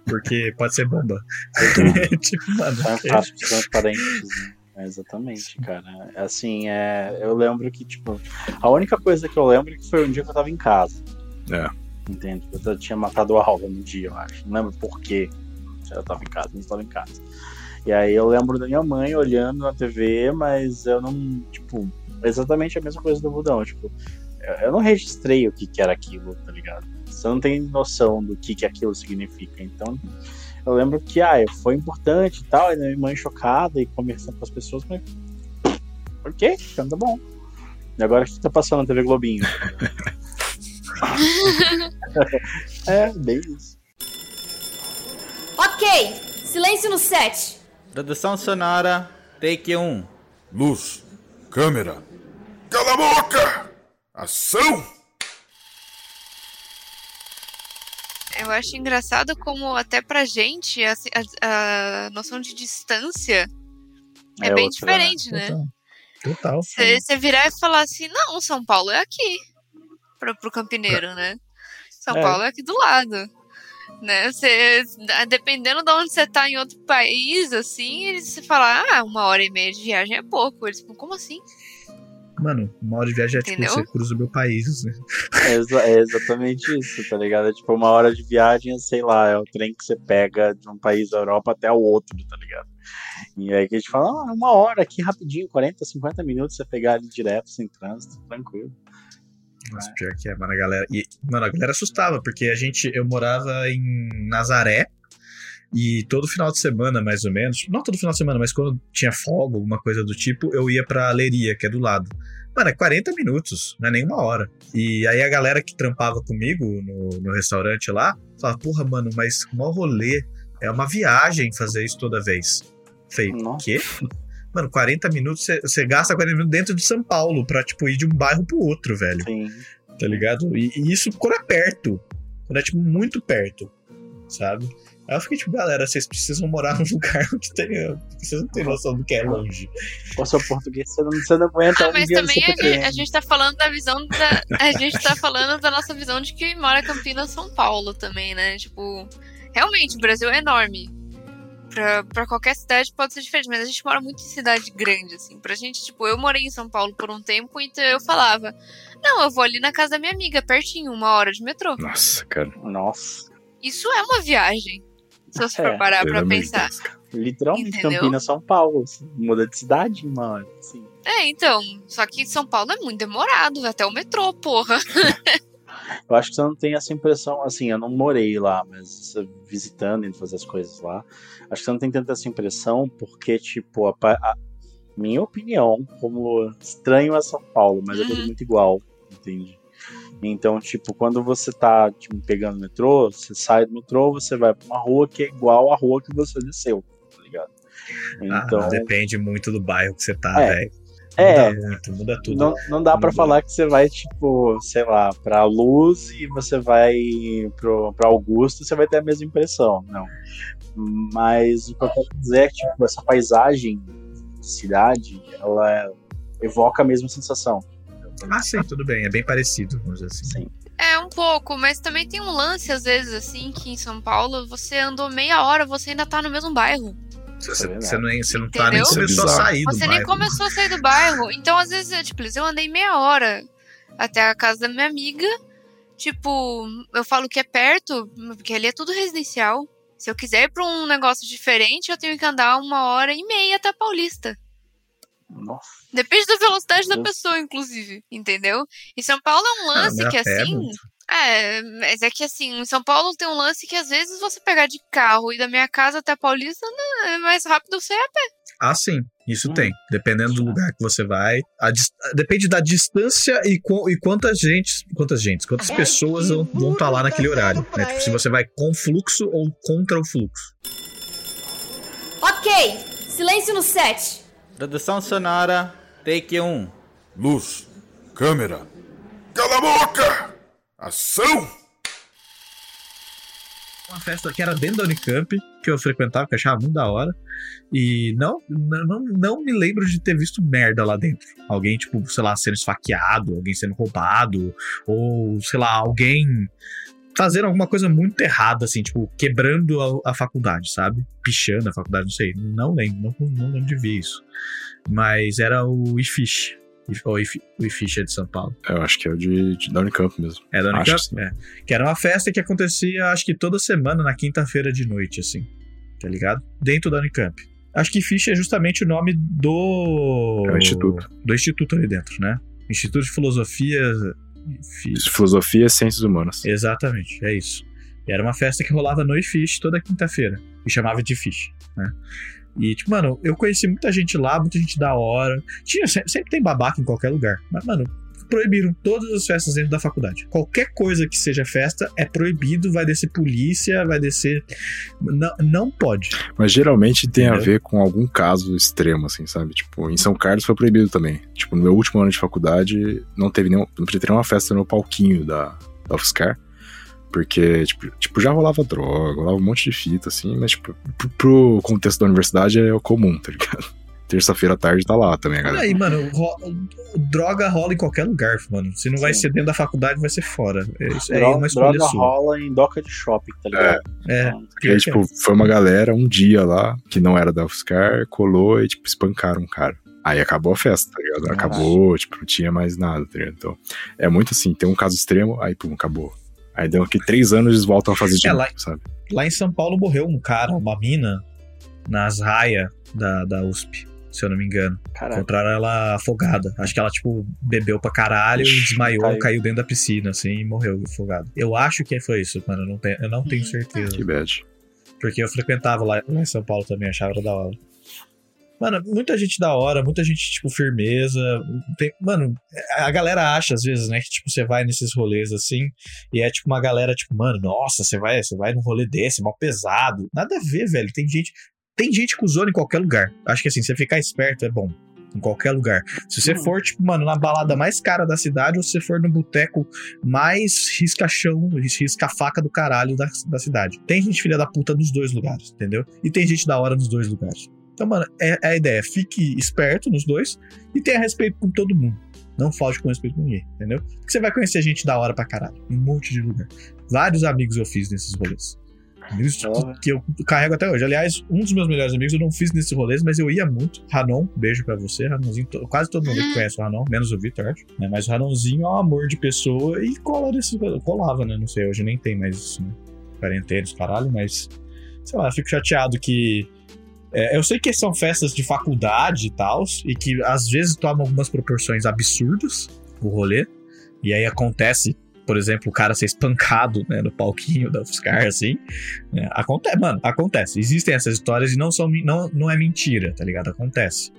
Porque pode ser bomba. tipo, mano. ok. Fantásticos transparentes, né? É, Exatamente, cara. Assim, é, eu lembro que, tipo, a única coisa que eu lembro é que foi um dia que eu tava em casa. É. Entende? Eu tinha matado a aula no dia, eu acho. Não lembro por quê. Eu tava em casa, não estava em casa. E aí eu lembro da minha mãe olhando na TV, mas eu não, tipo, exatamente a mesma coisa do Budão. Tipo, eu, não registrei o que, que era aquilo, tá ligado? Você não tem noção do que, que aquilo significa. Então, eu lembro que, ah, foi importante e tal, e minha mãe chocada e conversando com as pessoas, mas. Ok, então tá bom. E agora o que tá passando na TV Globinho? é, bem isso. Ok, silêncio no set. Produção sonora, take 1. Luz, câmera. Cala a boca! Ação! Eu acho engraçado como até pra gente a, a- a noção de distância é, bem outra, né? diferente, né? Total. Total. Você virar e falar assim, não, São Paulo é aqui. Pro, pro campineiro, né? São É. Paulo é aqui do lado. Né? Cê, dependendo de onde você tá em outro país, assim, eles se falar, ah, uma hora e meia de viagem é pouco. Eles falam, como assim? Mano, uma hora de viagem é tipo, Entendeu? você cruza o meu país. Né? É, exa- é exatamente isso, tá ligado? É tipo uma hora de viagem, sei lá, é o trem que você pega de um país da Europa até o outro, tá ligado? E aí que a gente fala, ah, uma hora aqui rapidinho, 40, 50 minutos você pegar ali direto, sem trânsito, tranquilo. Nossa, pior que é, mano, a galera. E, mano, a galera assustava, porque a gente. Eu morava em Nazaré. E todo final de semana, mais ou menos, não todo final de semana, mas quando tinha folga, alguma coisa do tipo, eu ia pra Leria, que é do lado. Mano, é 40 minutos, não é nem uma hora. E aí a galera que trampava comigo no, no restaurante lá, falava, porra, mano, mas mó rolê, é uma viagem fazer isso toda vez. Falei, Nossa. quê? Mano, 40 minutos, você- gasta 40 minutos dentro de São Paulo pra, tipo, ir de um bairro pro outro, velho Sim. tá ligado? E, e isso quando é perto. Quando é, tipo, muito perto, sabe? Aí eu fiquei tipo, galera, vocês precisam morar num lugar onde tenha. Vocês não têm noção do que é longe. O seu português, você não, você não aguenta Ah, um mas também a gente, a gente tá falando da visão da. A gente tá falando da nossa visão de que mora em Campinas, São Paulo também, né? Tipo, realmente, o Brasil é enorme. Pra, pra qualquer cidade pode ser diferente, mas a gente mora muito em cidade grande, assim. Pra gente, tipo, eu morei em São Paulo por um tempo, então eu falava, não, eu vou ali na casa da minha amiga, pertinho, uma hora de metrô. Nossa, cara. Nossa, Isso é uma viagem. Se você É, parar pra pensar. Literalmente Entendeu? Campinas, São Paulo. assim, muda de cidade, mano. Assim. É, então. Só que São Paulo é muito demorado, até o metrô, porra. Eu acho que você não tem essa impressão, assim, eu não morei lá, mas visitando e fazer as coisas lá, acho que você não tem tanta essa impressão, porque, tipo, a, a- minha opinião, como estranho a São Paulo, mas é tudo Uhum. muito igual, entende? Então, tipo, quando você tá tipo, pegando o metrô, você sai do metrô, você vai pra uma rua que é igual à rua que você desceu, tá ligado? Então, Ah, depende muito do bairro que você tá, É. velho. É, Muda muito, muda tudo. Não, não dá pra Muda. falar que você vai, tipo, sei lá, pra Luz e você vai pro, pra Augusto, você vai ter a mesma impressão, não. Mas o que eu quero dizer é que, tipo, essa paisagem de cidade, ela evoca a mesma sensação. Ah, sim, tudo bem. É bem parecido, vamos dizer assim. Sim. É, um pouco, mas também tem um lance, às vezes, assim, que em São Paulo você andou meia hora, você ainda tá no mesmo bairro. Você, É verdade. você não, você não tá nem começou a é sair do Você nem bairro. começou a sair do bairro. Então, às vezes, é, tipo, eu andei meia hora até a casa da minha amiga. Tipo, eu falo que é perto, porque ali é tudo residencial. Se eu quiser ir pra um negócio diferente, eu tenho que andar uma hora e meia até a Paulista. Nossa. Depende da velocidade da Deus. pessoa, inclusive. Entendeu? E São Paulo é um Ah, lance mas que, é assim. É, mas é que assim, em São Paulo tem um lance que às vezes você pegar de carro e da minha casa até a Paulista não, é mais rápido você ir a pé. Ah, sim. Isso Hum. tem. Dependendo do lugar que você vai. a depende da distância e, qu- e quantas gente, quantas gente, quantas pessoas vão estar lá naquele horário. Né? Tipo, se você vai com fluxo ou contra o fluxo. Ok, silêncio no set. Produção sonora, take 1. Luz, câmera. Cala a boca! Ação! Uma festa que era dentro da Unicamp, que eu frequentava, que eu achava muito da hora. E não, não, não me lembro de ter visto merda lá dentro. Alguém, tipo, sei lá, sendo esfaqueado, alguém sendo roubado, ou, sei lá, alguém fazendo alguma coisa muito errada, assim, tipo, quebrando a, a faculdade, sabe? Pichando a faculdade, não sei. Não lembro, não, não lembro de ver isso. Mas era o IFISH. Ou IF- o IFISH é de São Paulo. Eu acho que é o de, de da Unicamp mesmo. É da Acho Unicamp? que. É. Que era uma festa que acontecia, acho que toda semana, na quinta-feira de noite, assim. Tá ligado? Dentro da Unicamp. Acho que FISH é justamente o nome do. É o instituto. Do instituto ali dentro, né? Instituto de Filosofia. Fi- Filosofia e Ciências Humanas. Exatamente, é isso. E era uma festa que rolava no IFISH toda quinta-feira. E chamava de FISH, né? E, tipo, mano, eu conheci muita gente lá, muita gente da hora. Tinha, se- sempre tem babaca em qualquer lugar. Mas, mano, proibiram todas as festas dentro da faculdade. Qualquer coisa que seja festa é proibido, vai descer polícia, vai descer. Não, não pode. Mas geralmente tem a Entendeu? ver com algum caso extremo, assim, sabe? Tipo, em São Carlos foi proibido também. Tipo, no meu último ano de faculdade, não teve nenhum. Não podia ter nenhuma festa no palquinho da, da UFSCar. Porque, tipo, tipo, já rolava droga, rolava um monte de fita, assim, mas, tipo, pro, pro contexto da universidade é o comum, tá ligado? Terça-feira à tarde tá lá também, galera. aí, mano, ro- droga rola em qualquer lugar, mano. Se não vai Sim. ser dentro da faculdade, vai ser fora. É, isso é Droga, uma escolha droga sua. rola em doca de shopping, tá ligado? É, Então, E aí, tipo, foi uma galera um dia lá, que não era da UFSCar, colou e, tipo, espancaram um cara. Aí acabou a festa, tá ligado? Acabou, tipo, não tinha mais nada, tá ligado? Então, é muito assim, tem um caso extremo, aí, pum, acabou. Aí deu aqui três anos eles voltam a fazer de É, novo, lá- sabe? Lá em São Paulo morreu um cara, uma mina, nas raias da, da USP, se eu não me engano. Caralho. Encontraram ela afogada. Acho que ela, tipo, bebeu pra caralho, Ixi, desmaiou, caiu. caiu. dentro da piscina, assim, e morreu afogada. Eu acho que foi isso, mano. Eu não tenho, eu não tenho certeza. Que bad. Porque eu frequentava lá, lá em São Paulo também, achava da hora. Mano, muita gente da hora, muita gente, tipo, firmeza. Tem- mano, a galera acha, às vezes, né, que, tipo, você vai nesses rolês assim, e é tipo uma galera, tipo, mano, nossa, você vai, você vai num rolê desse, mal pesado. Nada a ver, velho. Tem gente. Tem gente com zona em qualquer lugar. Acho que assim, você ficar esperto é bom. Em qualquer lugar. Se você Uhum. for, tipo, mano, na balada mais cara da cidade, ou se você for no boteco mais risca-chão, risca-faca do caralho da, da cidade. Tem gente filha da puta nos dois lugares, entendeu? E tem gente da hora nos dois lugares. Então, mano, é, é a ideia. Fique esperto nos dois e tenha respeito com todo mundo. Não falte com respeito com ninguém, entendeu? Porque você vai conhecer gente da hora pra caralho. Em um monte de lugar. Vários amigos eu fiz nesses rolês. Amigos Porra. que, eu carrego até hoje. Aliás, um dos meus melhores amigos eu não fiz nesses rolês, mas eu ia muito. Ranon, beijo pra você, Ranonzinho. Quase todo mundo que conhece o Ranon, menos o Vitor, acho. né? Mas o Ranonzinho é um amor de pessoa e cola nesses rolês. Colava, né? Não sei, hoje nem tem mais isso, né? Quarentena, os caralho, mas. Sei lá, eu fico chateado que. É, eu sei que são festas de faculdade e tal, e que às vezes tomam algumas proporções absurdas o rolê. E aí acontece, por exemplo, o cara ser espancado né, no palquinho da UFSCar, assim. É, acontece, mano, acontece. Existem essas histórias e não, são, não, não é mentira, tá ligado? Acontece.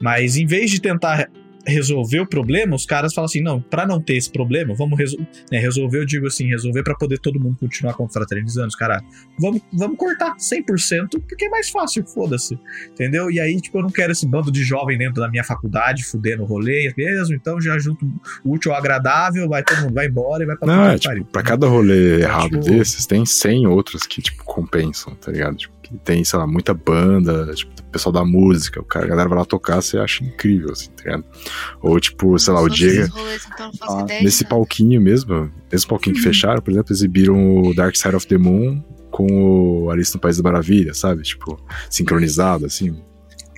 Mas em vez de tentar resolver o problema, os caras falam assim: não, pra não ter esse problema, vamos resolver. resolver, eu digo assim, resolver pra poder todo mundo continuar confraternizando, os caras. Vamos, vamos cortar 100%, porque é mais fácil, foda-se. Entendeu? E aí, tipo, eu não quero esse bando de jovem dentro da minha faculdade, fudendo rolê mesmo, então já junto o útil ao agradável, vai todo mundo vai embora e vai pra Não, é, tipo, pra cada rolê errado tipo- desses, tem 100 outros que, tipo, compensam, tá ligado? Tipo, que tem, sei lá, muita banda, tipo, o pessoal da música, o cara, a galera vai lá tocar, você acha incrível, assim, tá ligado? Ou, tipo, sei lá, o Diego, então Ah, nesse nada. palquinho mesmo, nesse palquinho que fecharam, por exemplo, exibiram o Dark Side of the Moon com o Alice no País da Maravilha, sabe? Tipo, sincronizado, assim.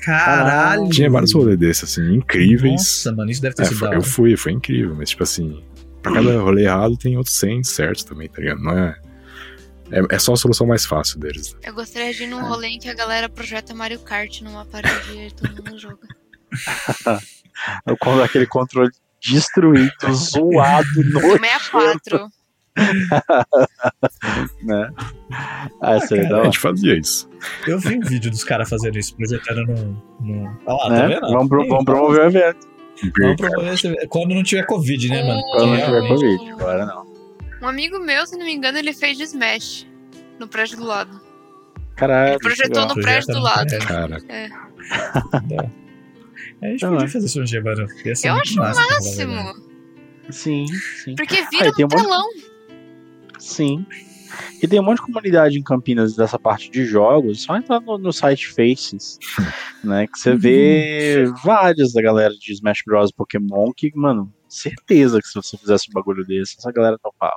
Caralho! Tinha vários rolês desses, assim, incríveis. Nossa, mano, isso deve ter É, sido foi- eu fui, foi incrível, mas tipo assim, pra cada rolê errado tem outros 100 certos também, tá ligado? Não é. É, é só a solução mais fácil deles. né? Eu gostaria de ir num rolê em que a galera projeta Mario Kart numa parede e todo mundo joga. com aquele controle destruído, zoado, O nojento. 64. né? Ah, isso aí é da a hora. gente fazia isso. Eu vi um vídeo dos caras fazendo isso, projetando no. no... Olha lá, tá Né? vendo? Vamos, pro- vamos promover o evento. Vamos promover esse- Quando não tiver Covid, né, mano? Quando não tiver Realmente. Covid, agora não. Um amigo meu, se não me engano, ele fez de Smash no prédio do lado. Caralho. Ele projetou legal. no prédio do lado. Projeta Cara, É. A gente Ah, podia é. fazer isso um dia, mano. Ia ser Eu acho o verdade. máximo. Sim, sim. Porque Ah, vira tem um um telão. Sim. E tem um monte de comunidade em Campinas dessa parte de jogos, só entrar no, no site Faces, né? Que você vê várias da galera de Smash Bros. Pokémon que, mano, certeza que se você fizesse um bagulho desse, essa galera topava.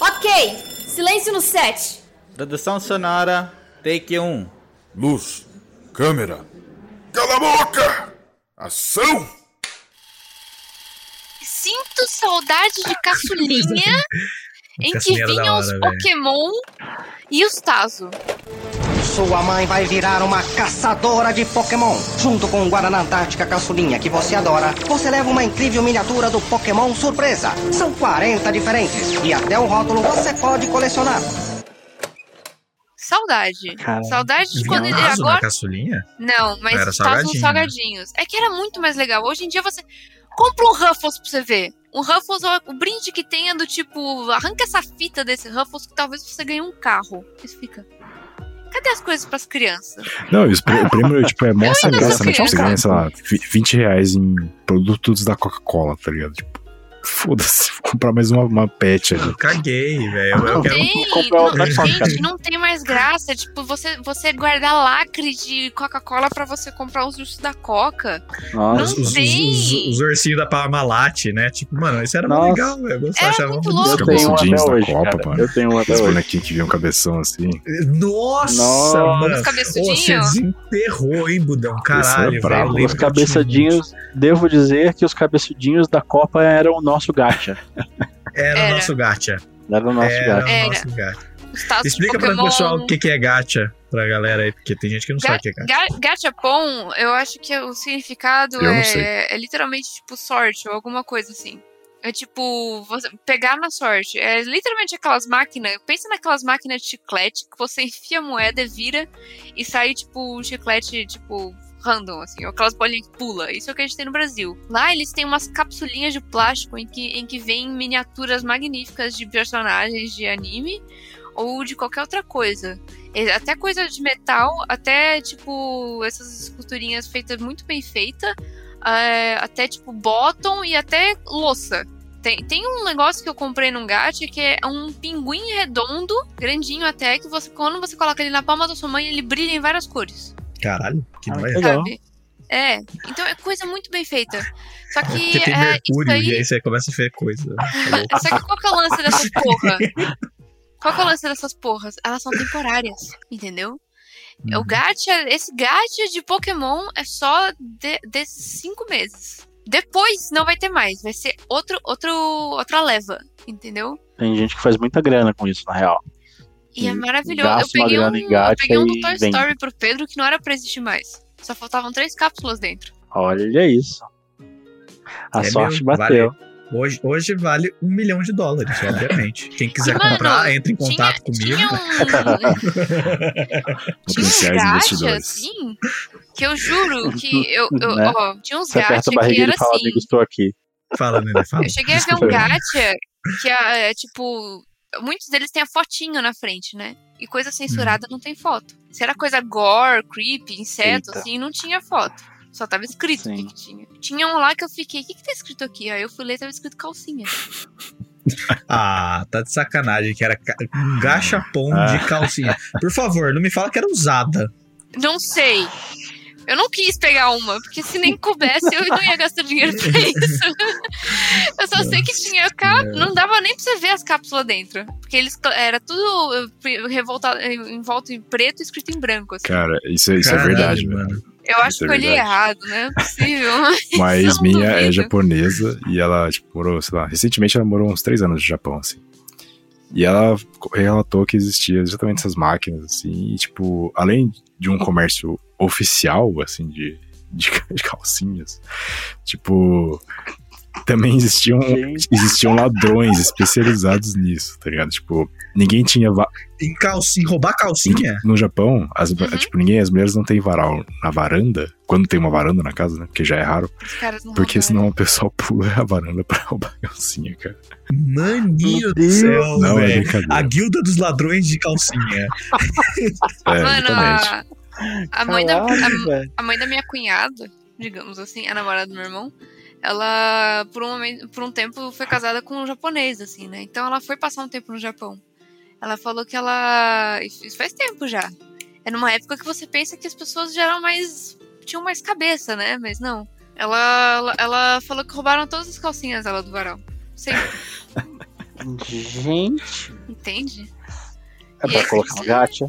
Ok, silêncio no set. Produção sonora, take 1. Luz, câmera. Cala a boca! Ação! Sinto saudade de caçulinha em que da vinham os. Pokémon e os Tazo. Sua mãe vai virar uma caçadora de Pokémon. Junto com o Guaraná Antártica Caçulinha que você adora, você leva uma incrível miniatura do Pokémon surpresa. São 40 diferentes e até o rótulo você pode colecionar. Saudade. Saudade de quando ele. Agora. caçulinha? Não, mas Era salgadinho, salgadinhos. É que era muito mais legal. Hoje em dia você. Compra um Ruffles pra você ver. Um Ruffles, o brinde que tenha do tipo. Arranca essa fita desse Ruffles que talvez você ganhe um carro. Isso fica. Cadê as coisas pras crianças? não, o prêmio, tipo, é mó sem graça, né? Tipo, você ganha, sei lá, vi- 20 reais em produtos da Coca-Cola, tá ligado? Tipo, foda-se, vou comprar mais uma, uma pet ali. Caguei, velho. Eu, Não quero. tem, comprar não, outra Coca. gente, não tem mais graça. Tipo, você, você guardar lacre de Coca-Cola pra você comprar os ursos da Coca. Nossa. Os, os, os, tem. os- os ursinhos da Parmalat, né? Tipo, mano, isso era Nossa. legal, velho. Era achava muito muito louco. Eu tenho um Cabeçudinhos até da hoje, Copa, cara. mano. Eu tenho um até Os hoje. bonequinhos que viam cabeção assim. Nossa, Nossa. mano. Os cabeçudinhos. Você desenterrou, hein, Budão? Caralho, é brabo. velho. Os cabeçadinhos, devo dizer que os cabeçudinhos da Copa eram nosso gacha. Era, Era. o nosso gacha. Era o nosso Era gacha. o nosso gacha. Os Tazos Explica para o pessoal o que, que é gacha pra galera aí, porque tem gente que não sabe o que é gacha. Ga Gachapon, eu acho que o significado é, é literalmente tipo sorte ou alguma coisa assim. É tipo, você pegar na sorte. É literalmente aquelas máquinas. Pensa naquelas máquinas de chiclete que você enfia a moeda, vira e sai, tipo, um chiclete, tipo, random, assim. Ou aquelas bolinhas que pula. Isso é o que a gente tem no Brasil. Lá eles têm umas capsulinhas de plástico em que, em que vem miniaturas magníficas de personagens de anime ou de qualquer outra coisa. É, Até coisa de metal, até tipo essas esculturinhas feitas muito bem feitas, até tipo bottom e até louça. Tem, tem um negócio que eu comprei num gacha que é um pinguim redondo, grandinho até, que você quando você coloca ele na palma da sua mãe, ele brilha em várias cores, Caralho, que Ah, nóia. legal. sabe? É, então é coisa muito bem feita. Só que Porque tem é, mercúrio isso e aí, aí você começa a ver coisa. Tá louco. Só que qual que é o lance dessas porra? Qual que é o lance dessas porras? Elas são temporárias, entendeu? O gacha, esse gacha de Pokémon é só de, desses cinco meses. Depois não vai ter mais, vai ser outro, outro, outra leva, entendeu? Tem gente que faz muita grana com isso, na real. E é E maravilhoso. Eu peguei, um, eu peguei um do Toy. Story pro Pedro que não era pra existir mais. Só faltavam três cápsulas dentro. Olha isso. A É sorte mesmo, bateu. Hoje, hoje vale um milhão de dólares, obviamente. Quem quiser Mano, comprar, entre em tinha- contato comigo. Tinha um, tinha uns Potenciais gacha, investidores. assim, que eu juro que eu, eu Né? ó, tinha uns gacha que e era fala, assim. amigo, estou aqui. Fala, Nenê, fala. Eu cheguei a ver um Desculpa. gacha que é, é, tipo. Muitos deles têm a fotinho na frente, né? E coisa censurada não tem foto. Se era coisa gore, creepy, inseto, Eita. assim, não tinha foto. Só tava escrito o que, que tinha. Tinha um lá que eu fiquei, o que, que tá escrito aqui? Aí eu fui ler e tava escrito calcinha. Ah, tá de sacanagem, que era um gachapon Ah. de calcinha. Por favor, não me fala que era usada. Não sei. Eu não quis pegar uma, porque se nem coubesse, eu não ia gastar dinheiro pra isso. eu só sei que tinha cap... Não dava nem pra você ver as cápsulas dentro. Porque eles era tudo eh, revoltado, em volta em preto e escrito em branco. Assim. Cara, isso, é- isso é Caralho, verdade, mano. Eu acho isso que é eu errado, né? Não é possível. Não minha é duvido. japonesa e ela, tipo, morou, sei lá, recentemente ela morou uns três anos no Japão, assim. E ela relatou que existia exatamente essas máquinas, assim, e, tipo, além de um comércio oficial, assim, de, de, de calcinhas, tipo, também existiam, Gente. existiam ladrões especializados nisso, tá ligado? Tipo, ninguém tinha. va- Em, calcinha, roubar calcinha? No Japão, as, Uhum. tipo, ninguém, as mulheres não têm varal na varanda, quando tem uma varanda na casa, né? Porque já é raro. Os caras não Porque roubaram. senão o pessoal pula a varanda pra roubar a calcinha, cara. Maninho Meu do Deus. céu, Não, é brincadeira. A guilda dos ladrões de calcinha. É, Mano, a, a mãe da, Caralho, a, a mãe da minha cunhada, digamos assim, a namorada do meu irmão, ela, por um, momento, por um tempo, foi casada com um japonês, assim, né? Então ela foi passar um tempo no Japão. Ela falou que ela. Isso faz tempo já. É numa época que você pensa que as pessoas já eram mais. tinham mais cabeça, né? Mas não. Ela, ela, falou que roubaram todas as calcinhas dela do varal. Sempre, Gente, entende? é E pra aí, colocar no gacha.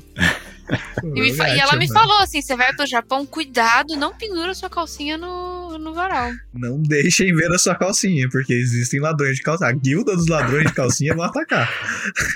E, me e ela me falou assim: você vai pro Japão, cuidado, não pendura sua calcinha no, no varal. Não deixem ver a sua calcinha, porque existem ladrões de calcinha. A guilda dos ladrões de calcinha vão atacar.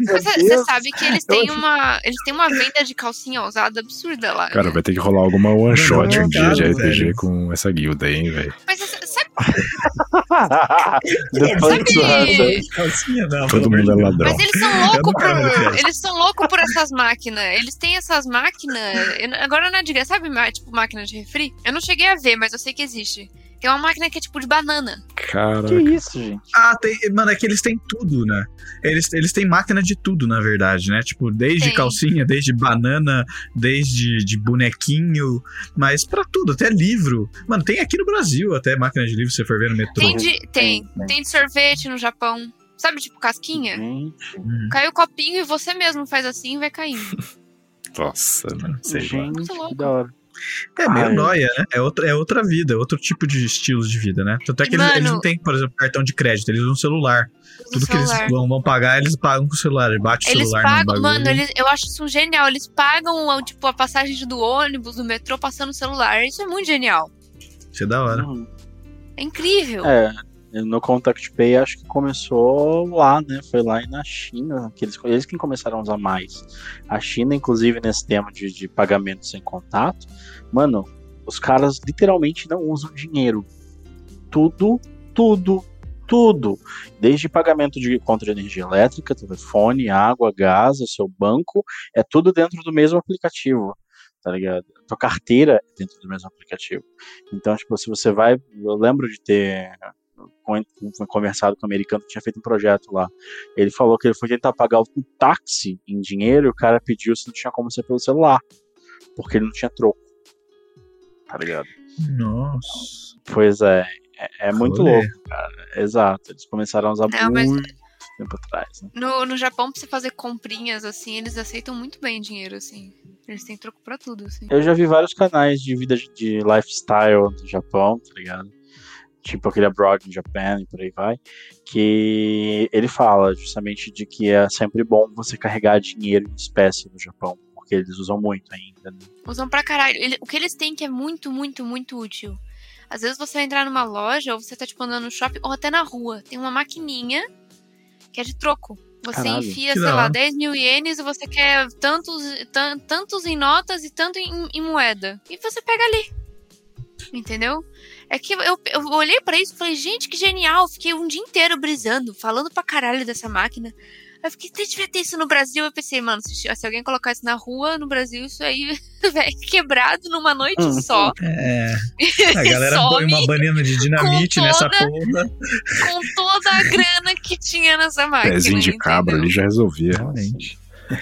Mas você sabe que eles têm uma. Eles têm uma venda de calcinha usada absurda lá. Cara, né? vai ter que rolar alguma one shot Não, um dia de RPG velho. com essa guilda aí, hein, velho. Mas você sabe, Sabe- calcinha, não. Todo mundo é ladrão. mas eles são Eu não loucos ver por. Eles são loucos por essas máquinas. Eles têm essas máquinas. eu não- Agora não é de sabe, tipo máquina de refri? Eu não cheguei a ver, mas eu sei que existe. Tem uma máquina que é tipo de banana. Cara, Que isso, gente? Ah, tem, mano, é que eles têm tudo, né? Eles, eles têm máquina de tudo, na verdade, né? Tipo, desde Tem. calcinha, desde banana, desde de bonequinho, mas pra tudo, até livro. Mano, tem aqui no Brasil até máquina de livro, se você for ver no metrô. Tem de, tem, Tem, de sorvete no Japão. Sabe, tipo casquinha? Gente, Hum. Caiu o copinho e você mesmo faz assim e vai caindo. nossa, mano, sei gente, Muito louco. que da hora. É meio Ai. nóia, né? É outra, é outra vida, é outro tipo de estilo de vida, né? Tanto é que eles, Mano- eles não têm, por exemplo, cartão de crédito, eles usam celular. O Tudo que eles celular. vão, vão pagar, eles pagam com o celular. Ele bate o Eles celular no pagam, bagulho. mano, eles, eu acho isso genial. Eles pagam, tipo, a passagem do ônibus, do metrô, passando o celular. Isso é muito genial. Isso é da hora. Uhum. É incrível. É, no Contact Pay acho que começou lá, né? Foi lá na China, que eles, eles que começaram a usar mais. A China, inclusive, nesse tema de, de pagamento sem contato, mano, os caras literalmente não usam dinheiro. Tudo, tudo, tudo. Desde pagamento de conta de energia elétrica, telefone, água, gás, o seu banco, é tudo dentro do mesmo aplicativo. Tá ligado? Tua carteira é dentro do mesmo aplicativo. Então, tipo, se você vai. Eu lembro de ter con- conversado com o americano que tinha feito um projeto lá. Ele falou que ele foi tentar pagar um táxi em dinheiro e o cara pediu se não tinha como ser pelo celular. Porque ele não tinha troco. Tá ligado? Nossa. Pois é. É, é muito louco, cara. Exato. Eles começaram a usar Não, mas- muito tempo atrás. Né? No, no Japão, pra você fazer comprinhas, assim, eles aceitam muito bem dinheiro, assim. Eles têm troco pra tudo, assim. Eu já vi vários canais de vida de- de lifestyle no Japão, tá ligado? Tipo aquele Abroad in Japan e por aí vai. Que ele fala justamente de que é sempre bom você carregar dinheiro em espécie no Japão. Porque eles usam muito ainda. Né? Usam pra caralho. Ele- o que eles têm que é muito, muito, muito útil. Às vezes você vai entrar numa loja, ou você tá, tipo, andando no shopping, ou até na rua. Tem uma maquininha que é de troco. Você Caralho, enfia, que sei lá, hora. 10 mil ienes e você quer tantos, tan- tantos em notas e tanto em, em moeda. E você pega ali. Entendeu? É que eu, eu olhei pra isso e falei, gente, que genial. Fiquei um dia inteiro brisando, falando pra caralho dessa máquina. Aí eu fiquei, se devia ter isso no Brasil. Eu pensei, mano, se, se alguém colocar isso na rua, no Brasil, isso aí vai quebrado numa noite Hum. só. É. A galera põe uma banana de dinamite com nessa toda- porra. com toda a grana que tinha nessa máquina. Pezinho de cabra entendeu? ali já resolvia, realmente.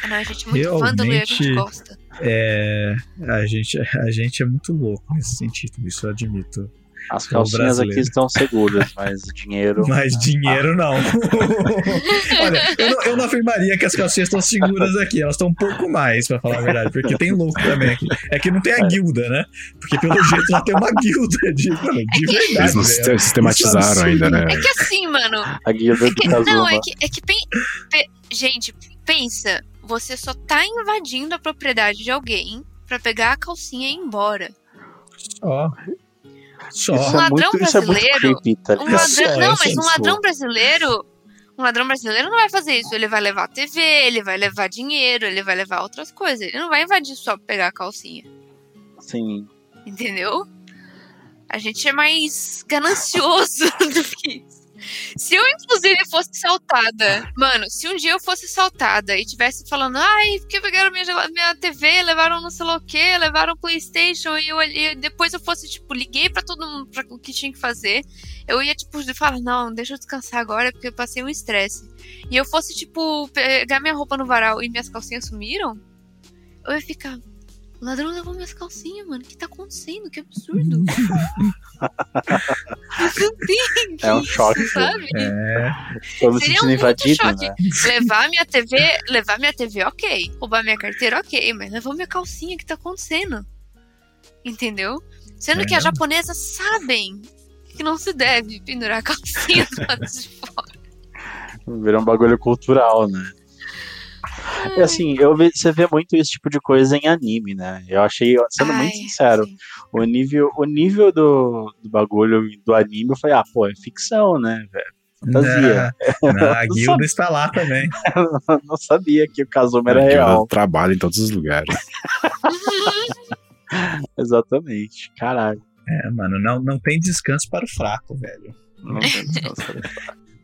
Não, a gente é muito vândalo e a gente gosta. É, a gente, a gente é muito louco nesse sentido, isso eu admito. As É calcinhas aqui estão seguras, mas dinheiro. Mas dinheiro não. Olha, eu não, eu não afirmaria que as calcinhas estão seguras aqui, elas estão um pouco mais, pra falar a verdade, porque tem louco também aqui. É que não tem a guilda, né? Porque pelo jeito lá tem uma guilda de, mano, de verdade. Eles não velho. siste- sistematizaram é ainda, né? É que assim, mano. A guilda do que- não, é que, é que pen- pe- gente, pensa, você só tá invadindo a propriedade de alguém pra pegar a calcinha e ir embora. Só. Só. Isso Um é ladrão é muito brasileiro- creepy, tá Um ladrão, não, é mas só um ladrão brasileiro, um ladrão brasileiro não vai fazer isso. Ele vai levar TV, ele vai levar dinheiro, ele vai levar outras coisas. Ele não vai invadir só pra pegar a calcinha. Sim. Entendeu? A gente é mais ganancioso do que isso. Se eu, inclusive, fosse saltada, mano, se um dia eu fosse saltada e tivesse falando, ai, porque pegaram minha, minha TV, levaram não sei lá o que, levaram o PlayStation, e eu e depois eu fosse, tipo, liguei pra todo mundo pra o que tinha que fazer, eu ia, tipo, falar, não, deixa eu descansar agora, porque eu passei um estresse. E eu fosse, tipo, pegar minha roupa no varal e minhas calcinhas sumiram, eu ia ficar. O ladrão levou minhas calcinhas, mano. O que tá acontecendo? Que absurdo. Não tem É um isso, choque, sabe? É, Tô me Seria sentindo muito invadido, choque. né? Levar minha TV, levar minha TV, ok. Roubar minha carteira, ok. Mas levou minha calcinha, o que tá acontecendo? Entendeu? Sendo que É. as japonesas sabem que não se deve pendurar a calcinha do lado de fora. Virou um bagulho cultural, né? E assim, eu ve- você vê muito esse tipo de coisa em anime, né? Eu achei, sendo muito Ai, sincero, sim. o nível, o nível do, do bagulho do anime, eu falei, ah, pô, é ficção, né, velho? Fantasia. Não, não, a guilda está lá também. Eu não sabia que o Kazuma era real. trabalha em todos os lugares. Exatamente. Caralho. É, mano, não, não tem descanso para o fraco, velho. Não tem descanso.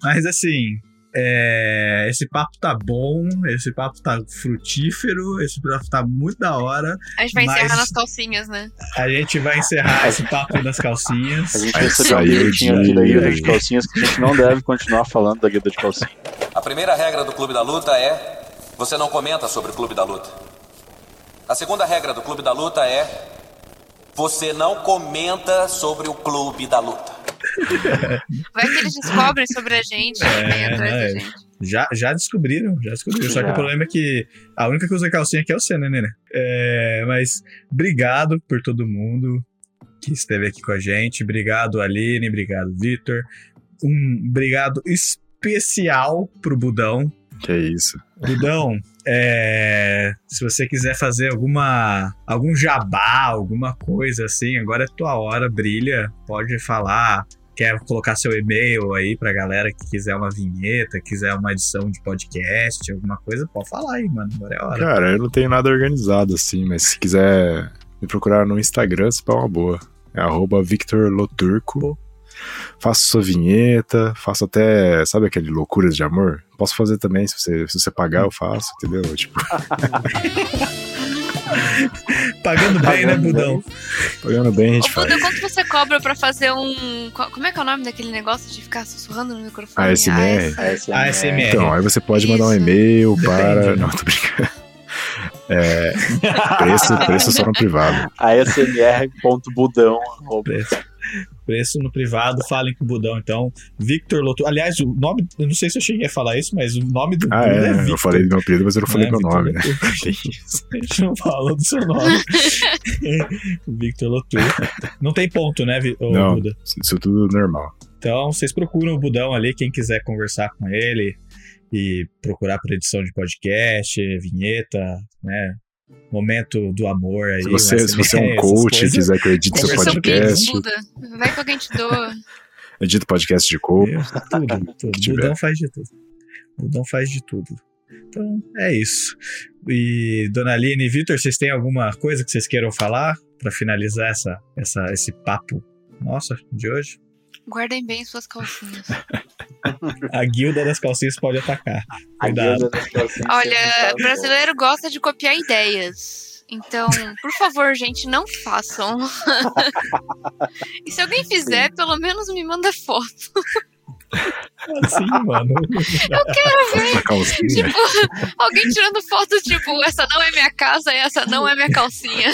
Mas assim, é, esse papo tá bom, esse papo tá frutífero, esse papo tá muito da hora. A gente vai Mas- encerrar nas calcinhas, né? A gente vai encerrar esse papo das calcinhas. A gente recebeu um bilhetinho de- aqui da Guilda de Calcinhas que a gente não deve continuar falando da Guilda de Calcinhas. A primeira regra do Clube da Luta é: você não comenta sobre o Clube da Luta. A segunda regra do Clube da Luta é: você não comenta sobre o Clube da Luta. Vai que eles descobrem sobre a gente vem atrás né, da é. gente. Já, já descobriram, já descobriram. Só que Já. o problema é que a única que usa calcinha aqui é o você, né, Nenê? É, mas obrigado por todo mundo que esteve aqui com a gente. Obrigado, Aline. Obrigado, Vitor. Um obrigado especial pro Budão. Que isso. Budão, é, se você quiser fazer alguma algum jabá, alguma coisa assim, agora é tua hora, brilha. Pode falar. Quer colocar seu e-mail aí pra galera que quiser uma vinheta, quiser uma edição de podcast, alguma coisa, pode falar aí, mano. Agora é hora. Cara, eu não tenho nada organizado assim, mas se quiser me procurar no Instagram, se pá uma boa. É arroba Victor Loturco. Faço sua vinheta, faço até, sabe aquele loucuras de amor? Posso fazer também, se você, se você pagar, eu faço, entendeu? Tipo, Pagando bem, né, Budão? pagando bem, a Ô, gente faz. Buda, quanto você cobra pra fazer um. co- Como é que é o nome daquele negócio de ficar sussurrando no microfone? ASMR. AS. ASMR. Então, aí você pode mandar um Isso. e-mail Depende, para. né? Não, tô brincando. É, preço, preço só no privado. ASMR.budão. Preço. Preço no privado, falem com o Budão, então. Victor Loto. Aliás, o nome, eu não sei se eu cheguei a falar isso, mas o nome do Ah, Buda é, é, Victor. eu falei do meu apelido, mas eu não falei É, meu Victor nome, né? Tem isso. A gente não falou do seu nome. Victor Lotur. Não tem ponto, né, ô, Não, Buda? isso tudo normal. Então, vocês procuram o Budão ali, quem quiser conversar com ele e procurar por edição de podcast, vinheta, né? Momento do amor aí. Se você, um se você é um essas coach e coisas. quiser que eu edite seu podcast, Buda. Vai que alguém te doa. edito podcast de coach. Meu, tudo, tudo. Que tiver. Budão faz de tudo. Budão faz de tudo. Então, é isso. E, Dona Aline e Vitor, vocês têm alguma coisa que vocês queiram falar para finalizar essa, essa, esse papo nossa de hoje? Guardem bem suas calcinhas. A guilda das calcinhas pode atacar. A Cuidado. Guilda das Calcinhas Olha, brasileiro gosta de copiar ideias. Então, por favor, gente, não façam. e se alguém fizer, pelo menos me manda foto. Assim, mano. Eu quero ver. Tipo, alguém tirando foto, tipo, essa não é minha casa e essa não é minha calcinha.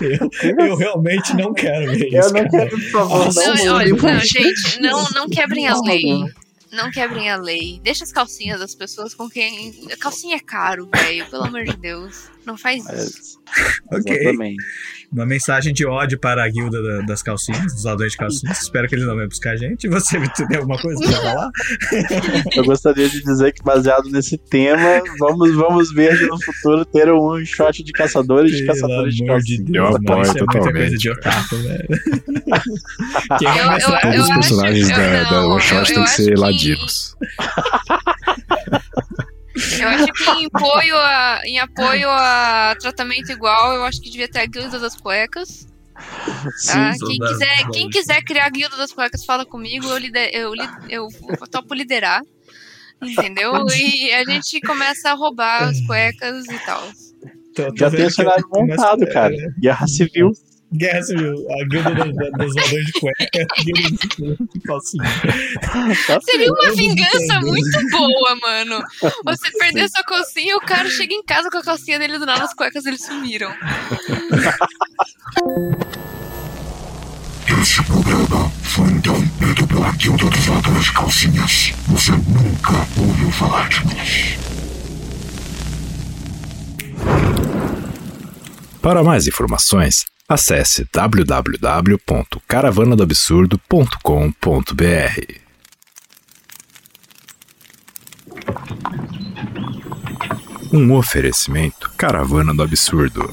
Eu, eu realmente não quero ver isso. Eu não cara. quero, por favor, Nossa, não Não, olha, não, gente, não, não quebrem a lei. Não quebrem a lei. Deixa as calcinhas das pessoas com quem. Calcinha é caro, velho. Pelo amor de Deus. Não faz isso. É, Ok. Exatamente. Uma mensagem de ódio para a guilda da- das calcinhas, dos ladrões de calcinhas. Espero que eles não venham buscar a gente. Você Vitor, tem alguma coisa pra falar? Eu gostaria de dizer que, baseado nesse tema, vamos, vamos ver no futuro ter um shot de caçadores de Pelo caçadores de amor calcinha. de Deus, Eu mano, apoio é totalmente, de otaku, velho. Eu- eu- eu Todos os personagens eu- da, One Shot eu- tem eu que ser que- ladinos. Eu acho que em apoio a, em apoio a tratamento igual, eu acho que devia ter a guilda das cuecas. Sim, Quem das- quiser, quem quiser criar a guilda das cuecas, fala comigo, eu, lider, eu, li- eu topo liderar. Entendeu? E a gente começa a roubar as cuecas e tal. Tô- tô Já tem o cenário montado, cara. é, Guerra Civil. Guerra Civil, a guilda dos, dos voadores de cueca, a guilda de calcinha. Tá Seria uma vingança muito boa, mano. Você perder sua calcinha e o cara chega em casa com a calcinha dele do nada, as cuecas eles sumiram. Esse programa foi interrompido pela Guilda dos de Calcinhas. Você nunca ouviu falar de nós. Para mais informações, acesse www.caravanadoabsurdo.com.br. Um oferecimento Caravana do Absurdo.